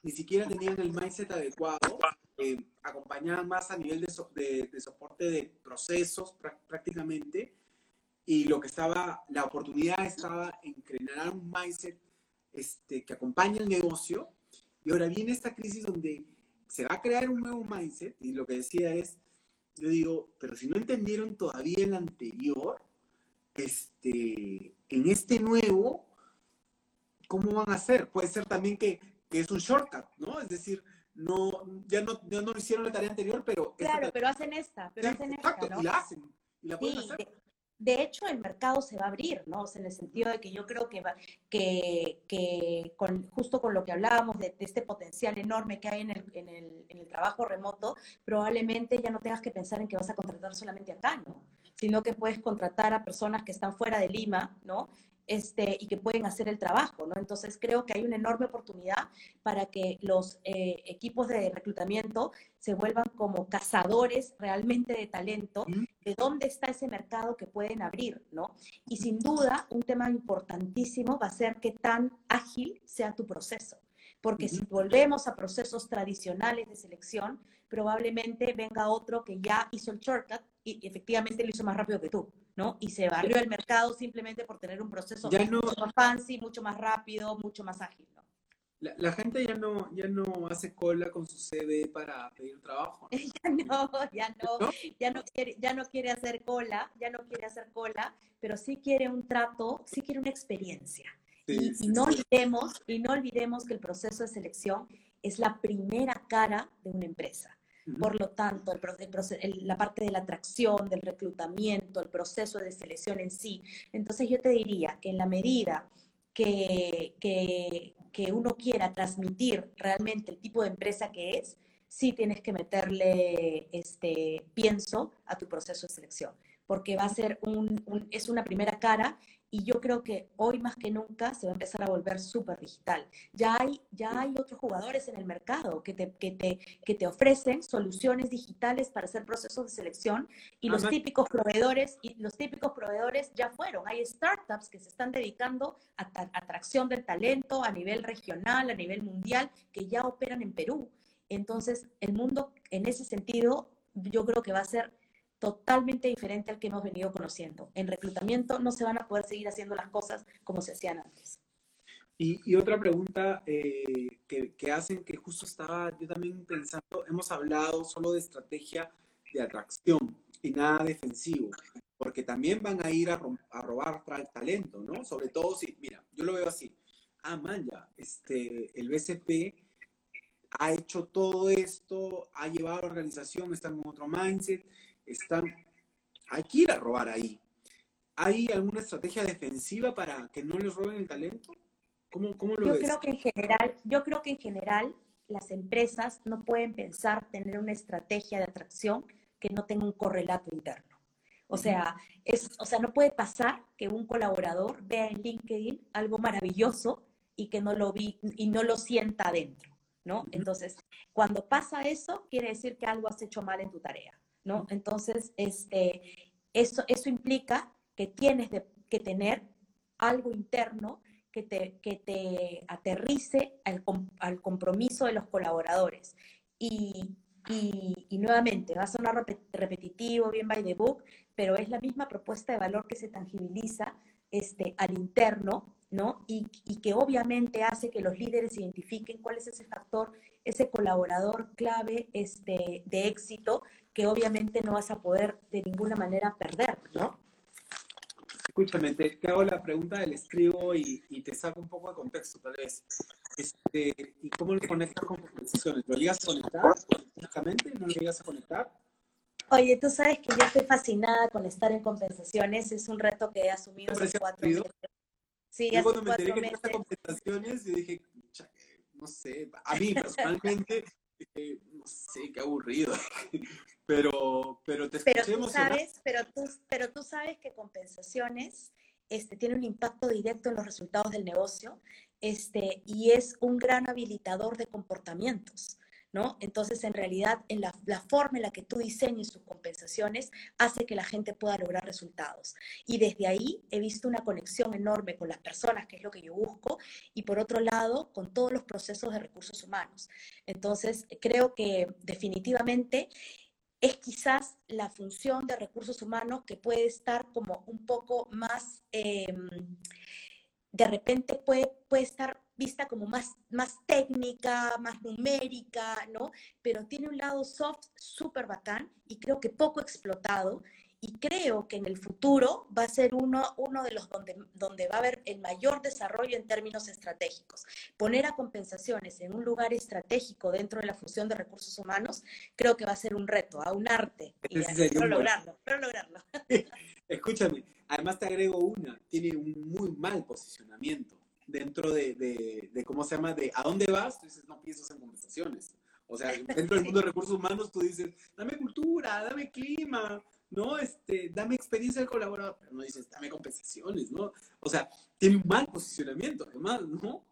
ni siquiera tenían el mindset adecuado, eh, acompañaban más a nivel de, de, soporte de procesos prácticamente, y lo que estaba, la oportunidad estaba en crear un mindset este, que acompañe el negocio, y ahora viene esta crisis donde se va a crear un nuevo mindset y lo que decía es, yo digo, pero si no entendieron todavía el anterior, este, en este nuevo, ¿cómo van a hacer? Puede ser también que, que es un shortcut, ¿no? Es decir, no, ya no, ya no hicieron la tarea anterior, pero... Claro, pero hacen esta, pero hacen esta, ¿no? y la hacen, y la pueden hacer. De hecho, el mercado se va a abrir, ¿no? O sea, en el sentido de que yo creo que, va, que, que con, justo con lo que hablábamos de, este potencial enorme que hay en el, en, el, en el, trabajo remoto, probablemente ya no tengas que pensar en que vas a contratar solamente acá, ¿no? Sino que puedes contratar a personas que están fuera de Lima, ¿no? Este, y que pueden hacer el trabajo, ¿no? Entonces creo que hay una enorme oportunidad para que los eh, equipos de reclutamiento se vuelvan como cazadores realmente de talento, de dónde está ese mercado que pueden abrir, ¿no? Y sin duda, un tema importantísimo va a ser qué tan ágil sea tu proceso. Porque si volvemos a procesos tradicionales de selección, probablemente venga otro que ya hizo el shortcut y efectivamente lo hizo más rápido que tú. ¿No? Y se barrió el mercado simplemente por tener un proceso mucho más fancy, mucho más rápido, mucho más ágil, ¿no? La, gente ya no, ya no hace cola con su CV para pedir trabajo. ya no, ya no, ya no quiere, ya no quiere hacer cola, ya no quiere hacer cola, pero sí quiere un trato, sí quiere una experiencia. y, no olvidemos, y no olvidemos que el proceso de selección es la primera cara de una empresa. Por lo tanto, el, la parte de la atracción, del reclutamiento, el proceso de selección en sí. Entonces yo te diría que en la medida que, que, que uno quiera transmitir realmente el tipo de empresa que es, sí tienes que meterle este pienso a tu proceso de selección, porque va a ser un, es una primera cara y yo creo que hoy más que nunca se va a empezar a volver súper digital. Ya hay, ya hay otros jugadores en el mercado que te, que, te, que te ofrecen soluciones digitales para hacer procesos de selección y los típicos proveedores y los típicos proveedores ya fueron. Hay startups que se están dedicando a atracción del talento a nivel regional, a nivel mundial, que ya operan en Perú. Entonces, el mundo en ese sentido yo creo que va a ser totalmente diferente al que hemos venido conociendo. En reclutamiento no se van a poder seguir haciendo las cosas como se hacían antes. Y, otra pregunta eh, que, hacen, que justo estaba yo también pensando, hemos hablado solo de estrategia de atracción y nada defensivo, porque también van a ir a, robar talento, ¿no? Sobre todo si, mira, yo lo veo así, ah, man, ya, este, el BCP ha hecho todo esto, ha llevado a la organización, está en otro mindset, están, hay que ir a robar ahí. ¿Hay alguna estrategia defensiva para que no les roben el talento? ¿Cómo, cómo lo yo Creo que en general, yo creo que en general las empresas no pueden pensar tener una estrategia de atracción que no tenga un correlato interno. O sea, es, o sea, no puede pasar que un colaborador vea en LinkedIn algo maravilloso y que no lo vi y no lo sienta adentro, ¿no? Entonces, cuando pasa eso, quiere decir que algo has hecho mal en tu tarea. ¿No? Entonces, este, eso, eso implica que tienes que tener algo interno que te, que te aterrice al, al, compromiso de los colaboradores. Y, y, nuevamente, va a sonar repetitivo, bien by the book, pero es la misma propuesta de valor que se tangibiliza este, al interno ¿no? Y, y, que obviamente hace que los líderes identifiquen cuál es ese factor, ese colaborador clave este, de éxito que obviamente no vas a poder de ninguna manera perder, ¿no? Escúchame, te, hago la pregunta del escribo y, y, te saco un poco de contexto, tal vez. Este, ¿Y cómo lo conectas con conversaciones? ¿Lo llegas a conectar ¿No lo llegas a conectar? Oye, tú sabes que yo estoy fascinada con estar en compensaciones. Es un reto que he asumido hace cuatro meses. Sí, yo cuando me enteré que meses. compensaciones, yo dije, no sé, a mí personalmente, no sé, qué aburrido. Pero, pero te pero tú sabes, pero tú, pero tú sabes que compensaciones este, tiene un impacto directo en los resultados del negocio este, y es un gran habilitador de comportamientos. ¿no? Entonces, en realidad, en la, forma en la que tú diseñes tus compensaciones hace que la gente pueda lograr resultados. Y desde ahí he visto una conexión enorme con las personas, que es lo que yo busco, y por otro lado, con todos los procesos de recursos humanos. Entonces, creo que definitivamente es quizás la función de recursos humanos que puede estar como un poco más, em, de repente puede, puede estar vista como más, más técnica, más numérica, ¿no? Pero tiene un lado soft súper bacán y creo que poco explotado. Y creo que en el futuro va a ser uno, uno de los donde, donde va a haber el mayor desarrollo en términos estratégicos. Poner a compensaciones en un lugar estratégico dentro de la función de recursos humanos, creo que va a ser un reto, a un arte. Y espero lograrlo, pero lograrlo. Escúchame, además te agrego una, tiene un muy mal posicionamiento dentro de, de, ¿cómo se llama? De a dónde vas, tú dices, no piensas en conversaciones. O sea, dentro del mundo de recursos humanos, tú dices, dame cultura, dame clima, ¿no? Este, dame experiencia de colaborador, pero no dices, dame compensaciones, ¿no? O sea, tiene un mal posicionamiento, además, ¿no?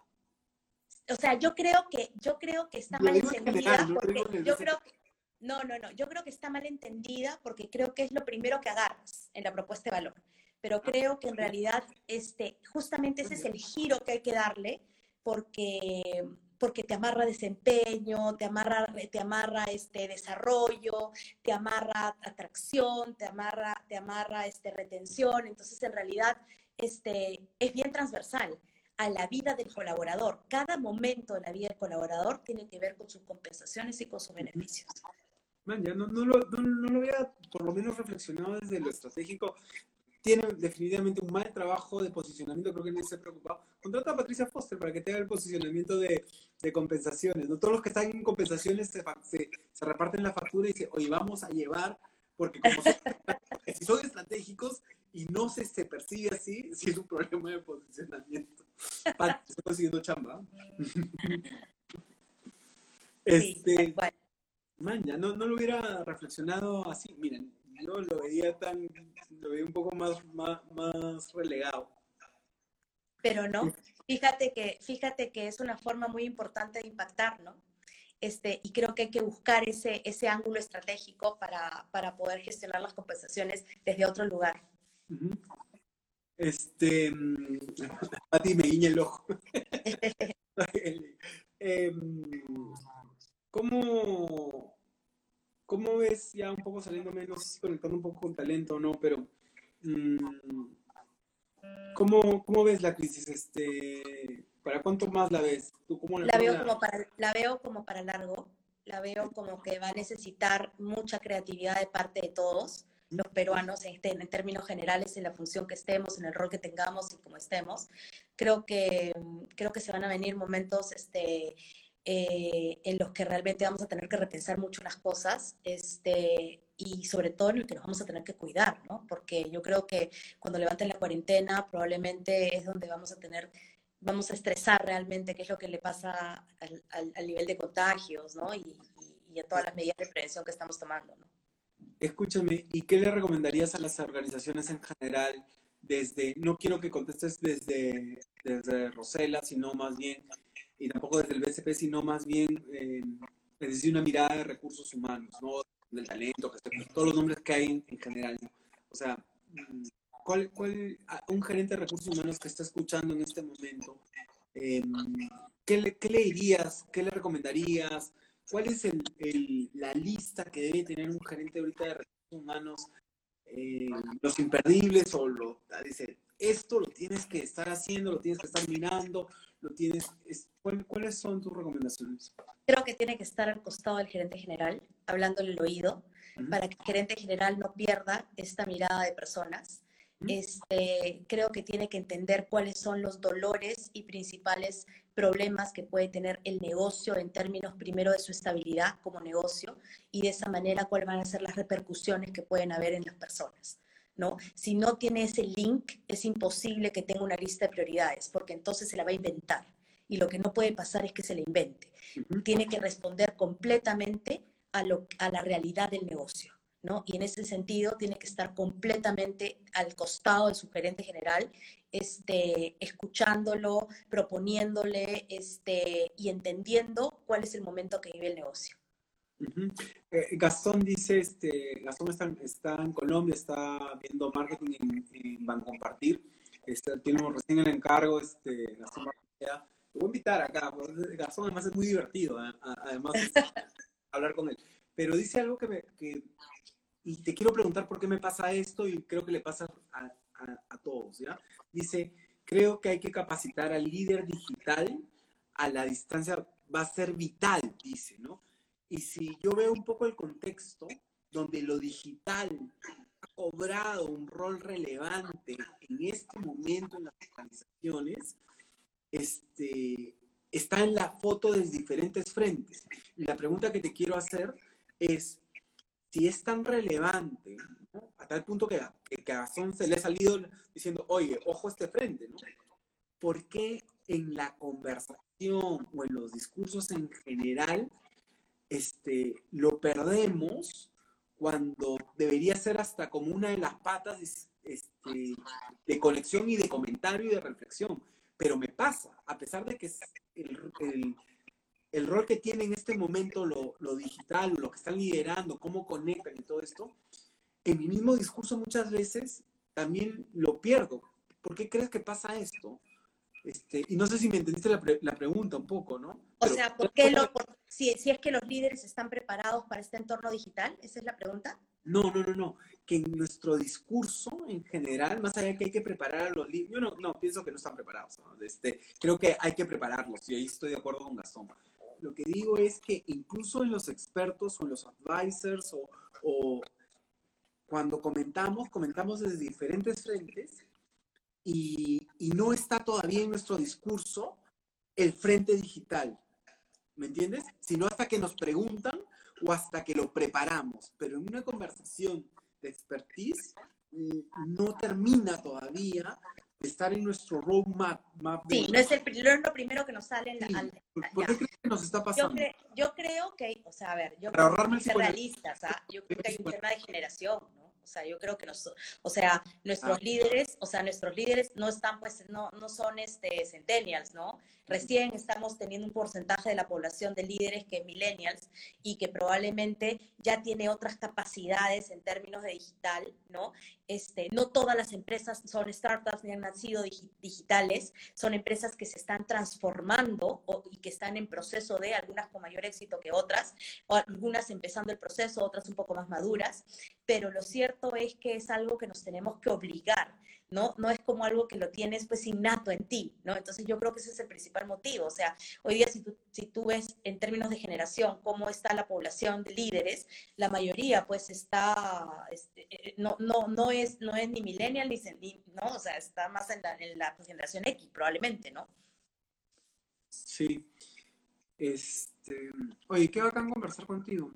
O sea, yo creo que, yo creo que está mal entendida, porque yo creo que, no, no, no, yo creo que está mal entendida porque creo que es lo primero que agarras en la propuesta de valor pero creo que en realidad este, justamente ese es el giro que hay que darle porque, porque te amarra desempeño, te amarra, te amarra este desarrollo, te amarra atracción, te amarra, te amarra este, retención. Entonces, en realidad, este, es bien transversal a la vida del colaborador. Cada momento de la vida del colaborador tiene que ver con sus compensaciones y con sus beneficios. Man, ya no, no, lo, no, no, lo había por lo menos reflexionado desde lo estratégico, tiene definitivamente un mal trabajo de posicionamiento, creo que no se preocupado. Contrata a Patricia Foster para que tenga el posicionamiento de, de compensaciones. ¿no? Todos los que están en compensaciones se, se, reparten la factura y dicen, oye, vamos a llevar, porque como son, si son estratégicos y no se, se percibe así, sí es un problema de posicionamiento. Pat, estoy consiguiendo chamba. este, man, ya no, no lo hubiera reflexionado así. Miren, yo lo veía tan, lo veía un poco más, más, relegado. Pero no, fíjate que, fíjate que es una forma muy importante de impactar, ¿no? Este, y creo que hay que buscar ese, ese ángulo estratégico para, para poder gestionar las compensaciones desde otro lugar. Este, a ti me guiña el ojo. Em, ¿Cómo, ¿Cómo ves, ya un poco saliendo menos, conectando un poco con talento o no, pero mm, ¿cómo, ¿cómo, ves la crisis? Este, ¿Para cuánto más la ves? ¿Tú cómo la, veo como para, la veo como para largo, la veo como que va a necesitar mucha creatividad de parte de todos los peruanos en, en, términos generales en la función que estemos, en el rol que tengamos y como estemos. Creo que, creo que se van a venir momentos este, eh, en los que realmente vamos a tener que repensar mucho las cosas este, y sobre todo en el que nos vamos a tener que cuidar, ¿no? Porque yo creo que cuando levanten la cuarentena probablemente es donde vamos a tener, vamos a estresar realmente qué es lo que le pasa al, al, nivel de contagios, ¿no? Y, y, a todas las medidas de prevención que estamos tomando, ¿no? Escúchame, ¿y qué le recomendarías a las organizaciones en general desde, no quiero que contestes desde, desde Rosela, sino más bien y tampoco desde el BCP, sino más bien eh, es decir, una mirada de recursos humanos, ¿no? del talento, todos los nombres que hay en, general. O sea, mm, ¿cuál, cuál, un gerente de recursos humanos que está escuchando en este momento, em, ¿qué, le, ¿qué, le, dirías? ¿Qué le recomendarías? ¿Cuál es el, la lista que debe tener un gerente ahorita de recursos humanos? Eh, los imperdibles o lo, dice, esto lo tienes que estar haciendo, lo tienes que estar mirando, lo tienes... ¿Cuáles son tus recomendaciones? Creo que tiene que estar al costado del gerente general, hablándole el oído, para que el gerente general no pierda esta mirada de personas. Este, creo que tiene que entender cuáles son los dolores y principales problemas que puede tener el negocio en términos primero de su estabilidad como negocio y de esa manera cuáles van a ser las repercusiones que pueden haber en las personas. ¿No? Si no tiene ese link, es imposible que tenga una lista de prioridades, porque entonces se la va a inventar. Y lo que no puede pasar es que se la invente. Tiene que responder completamente a, lo, a la realidad del negocio. ¿no? Y en ese sentido tiene que estar completamente al costado del gerente general, este, escuchándolo, proponiéndole este, y entendiendo cuál es el momento que vive el negocio. Eh, Gastón dice, este, Gastón está, en Colombia, está viendo marketing en, en Bancompartir, este, tiene recién el encargo, este, Gastón Te voy a invitar acá, Gastón además es muy divertido, ¿eh? además hablar con él. Pero dice algo que, me, que, y te quiero preguntar por qué me pasa esto y creo que le pasa a, a, todos, ¿ya? Dice, creo que hay que capacitar al líder digital a la distancia, va a ser vital, dice, ¿no? Y si yo veo un poco el contexto donde lo digital ha cobrado un rol relevante en este momento en las organizaciones, este, está en la foto de diferentes frentes. Y la pregunta que te quiero hacer es, si es tan relevante, a tal punto que, que, a Gastón se le ha salido diciendo, oye, ojo este frente, ¿no? ¿Por qué en la conversación o en los discursos en general este, lo perdemos cuando debería ser hasta como una de las patas este, de conexión y de comentario y de reflexión? Pero me pasa, a pesar de que el, el, el rol que tiene en este momento lo, lo digital, lo que están liderando, cómo conectan y todo esto, en mi mismo discurso muchas veces también lo pierdo. ¿Por qué crees que pasa esto? Este, y no sé si me entendiste la, la pregunta un poco, ¿no? O sea, ¿por qué lo, si, si, es que los líderes están preparados para este entorno digital? ¿Esa es la pregunta? No, no, no, no. Que en nuestro discurso en general, más allá de que hay que preparar a los líderes, yo no, no, pienso que no están preparados. Este, creo que hay que prepararlos y ahí estoy de acuerdo con Gastón. Lo que digo es que incluso en los expertos o en los advisors o, o cuando comentamos, comentamos desde diferentes frentes y, y, no está todavía en nuestro discurso el frente digital. ¿Me entiendes? Sino hasta que nos preguntan o hasta que lo preparamos. Pero en una conversación de expertise mm, no termina todavía estar en nuestro roadmap. Map sí, no es, el, no es lo primero que nos sale. En la, ¿Por qué crees que nos está pasando? Yo, creo que, o sea, a ver, yo creo que ser realistas, ¿ah? yo creo que hay un tema de generación, ¿no? O sea, yo creo que nos, o sea, nuestros ah. líderes, o sea, nuestros líderes no están, pues, no, no son este centennials, ¿no? Recién estamos teniendo un porcentaje de la población de líderes que es millennials y que probablemente ya tiene otras capacidades en términos de digital, ¿no? Este, no todas las empresas son startups ni han nacido digitales, son empresas que se están transformando y que están en proceso de, algunas con mayor éxito que otras, o algunas empezando el proceso, otras un poco más maduras, pero lo cierto es que es algo que nos tenemos que obligar ¿no? No es como algo que lo tienes pues innato en ti, ¿no? Entonces yo creo que ese es el principal motivo. O sea, hoy día si tú, si tú ves en términos de generación cómo está la población de líderes, la mayoría pues está, este, eh, no, no, no, es, no es ni millennial ni, ¿no? O sea, está más en la, en la generación X probablemente, ¿no? Sí. Este, oye, qué bacán conversar contigo.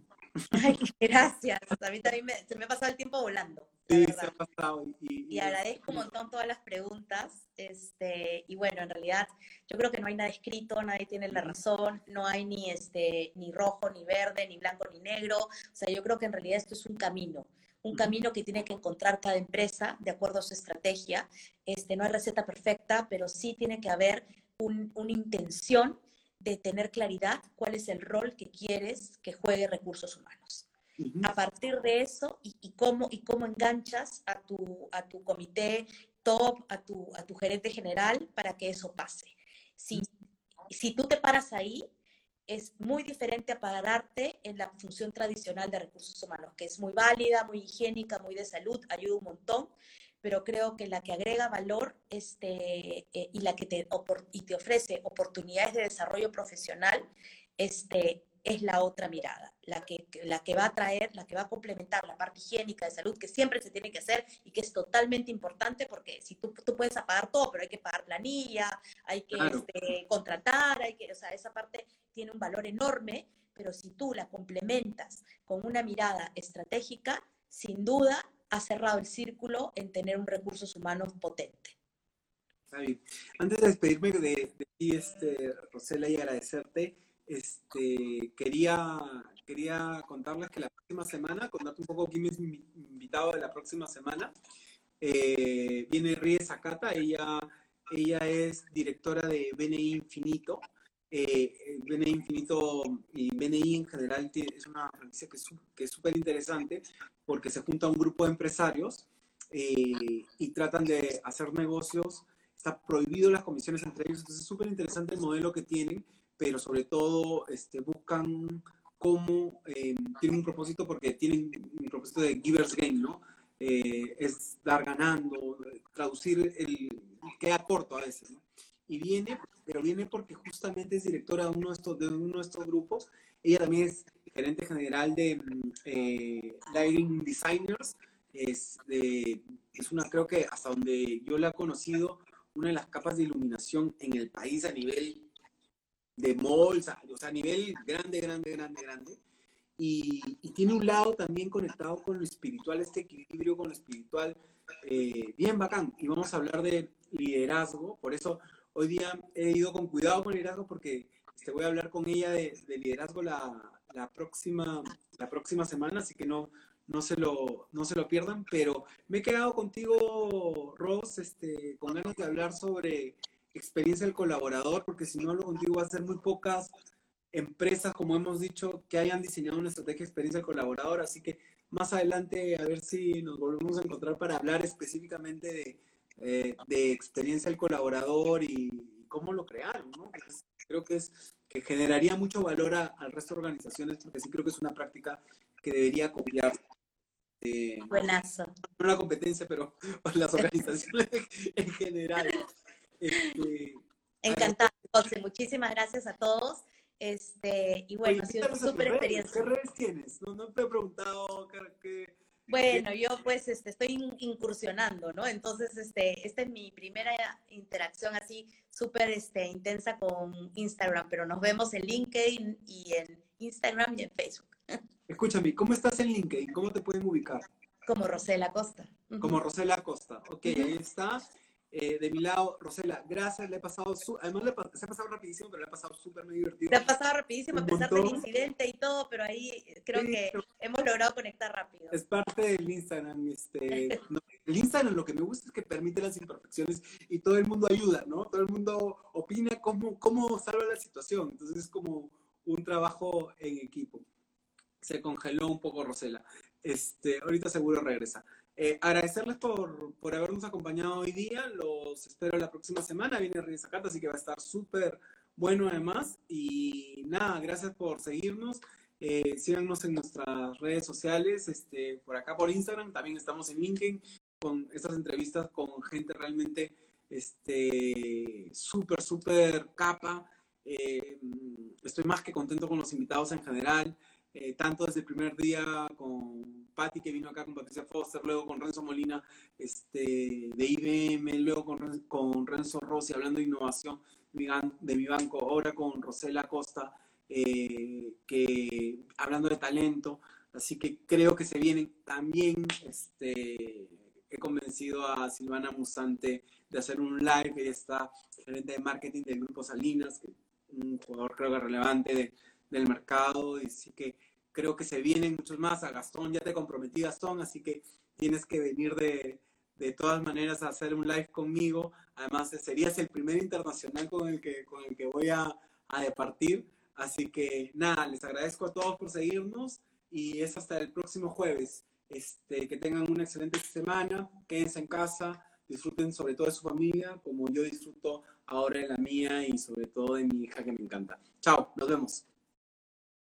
Ay, gracias. A mí también se me ha pasado el tiempo volando. Sí, se ha pasado. Y, agradezco un montón todas las preguntas. Este, y bueno, en realidad yo creo que no hay nada escrito, nadie tiene la razón, no hay ni, este, ni rojo, ni verde, ni blanco, ni negro. O sea, yo creo que en realidad esto es un camino un camino que tiene que encontrar cada empresa de acuerdo a su estrategia. Este, no hay receta perfecta, pero sí tiene que haber una intención de tener claridad cuál es el rol que quieres que juegue recursos humanos. A partir de eso, y, cómo, y cómo enganchas a tu, a tu comité top, a tu, a tu gerente general para que eso pase. Si, si tú te paras ahí, es muy diferente a pararte en la función tradicional de recursos humanos, que es muy válida, muy higiénica, muy de salud, ayuda un montón, pero creo que la que agrega valor este, eh, y la que te, y te ofrece oportunidades de desarrollo profesional este, es la otra mirada, la que, la que va a traer, la que va a complementar la parte higiénica de salud que siempre se tiene que hacer y que es totalmente importante porque si tú, tú puedes apagar todo, pero hay que pagar planilla, hay que este, contratar, hay que, o sea, esa parte tiene un valor enorme, pero si tú la complementas con una mirada estratégica, sin duda ha cerrado el círculo en tener un recursos humanos potente. Antes de despedirme de, ti, este, Rosela, y agradecerte, este, quería, quería contarles que la próxima semana, contarte un poco quién es mi invitado de la próxima semana, eh, viene Rie Zakata, ella, ella es directora de BNI Infinito. Eh, BNI Infinito y BNI en general es una franquicia que es súper interesante porque se junta un grupo de empresarios eh, y tratan de hacer negocios. Está prohibido las comisiones entre ellos, entonces es súper interesante el modelo que tienen pero sobre todo este, buscan cómo eh, tienen un propósito porque tienen un propósito de giver's gain, ¿no? Eh, es dar ganando, traducir el queda corto a veces, ¿no? Y viene, pero viene porque justamente es directora de uno de estos, de uno de estos grupos. Ella también es gerente general de eh, Lighting Designers. Es, de, es una, creo que hasta donde yo la he conocido, una de las capas de iluminación en el país a nivel de malls, o sea, a nivel grande, grande, grande, grande. Y, tiene un lado también conectado con lo espiritual, este equilibrio con lo espiritual, eh, bien bacán. Y vamos a hablar de liderazgo, por eso hoy día he ido con cuidado con liderazgo porque este, voy a hablar con ella de, liderazgo la, próxima, la próxima semana, así que no, no, se lo, no se lo pierdan. Pero me he quedado contigo, Ross, este, con ganas de hablar sobre experiencia del colaborador, porque si no lo contigo va a ser muy pocas empresas, como hemos dicho, que hayan diseñado una estrategia de experiencia del colaborador. Así que más adelante a ver si nos volvemos a encontrar para hablar específicamente de, eh, de experiencia del colaborador y cómo lo crearon. ¿no? creo que es que generaría mucho valor al resto de organizaciones, porque sí creo que es una práctica que debería copiar. Eh, Buenazo. No la competencia, pero las organizaciones en general. Este, Encantado, José. Muchísimas gracias a todos. Este, y bueno, ha sido una súper experiencia. ¿Qué redes tienes? No, te he preguntado qué, bueno, yo pues este, estoy incursionando, ¿no? Entonces, este, esta es mi primera interacción así súper este, intensa con Instagram, pero nos vemos en LinkedIn y en Instagram y en Facebook. Escúchame, ¿cómo estás en LinkedIn? ¿Cómo te pueden ubicar? Como Rosela Costa. Como Rosela Costa. Ok, ahí está. Eh, de mi lado, Rosela, gracias, le he pasado, su además le se ha pasado rapidísimo, pero le ha pasado súper muy divertido. Se ha pasado rapidísimo, a pesar del incidente y todo, pero ahí creo que hemos logrado conectar rápido. Es parte del Instagram, este, el Instagram lo que me gusta es que permite las imperfecciones y todo el mundo ayuda, ¿no? Todo el mundo opina cómo, cómo salva la situación, entonces es como un trabajo en equipo. Se congeló un poco Rosela. Este, ahorita seguro regresa. Eh, agradecerles por, por, habernos acompañado hoy día. Los espero la próxima semana. Viene Reyes Carta, así que va a estar súper bueno además. Y nada, gracias por seguirnos. Eh, síganos en nuestras redes sociales, este, por acá por Instagram. También estamos en LinkedIn con estas entrevistas con gente realmente este, súper, súper capa. Eh, estoy más que contento con los invitados en general. Eh, tanto desde el primer día con Patti, que vino acá con Patricia Foster, luego con Renzo Molina este, de IBM, luego con, con Renzo Rossi hablando de innovación de mi banco, ahora con Rosela Costa, eh, que, hablando de talento. Así que creo que se vienen también, este, he convencido a Silvana Musante de hacer un live, ella está gerente de marketing del Grupo Salinas, un jugador creo que relevante del mercado, y sí que creo que se vienen muchos más. A Gastón ya te comprometí, Gastón, así que tienes que venir de, de todas maneras a hacer un live conmigo. Además, serías el primer internacional con el que, con el que voy a, a departir. Así que nada, les agradezco a todos por seguirnos y es hasta el próximo jueves. Este, que tengan una excelente semana, quédense en casa, disfruten sobre todo de su familia, como yo disfruto ahora de la mía y sobre todo de mi hija que me encanta. Chao, nos vemos.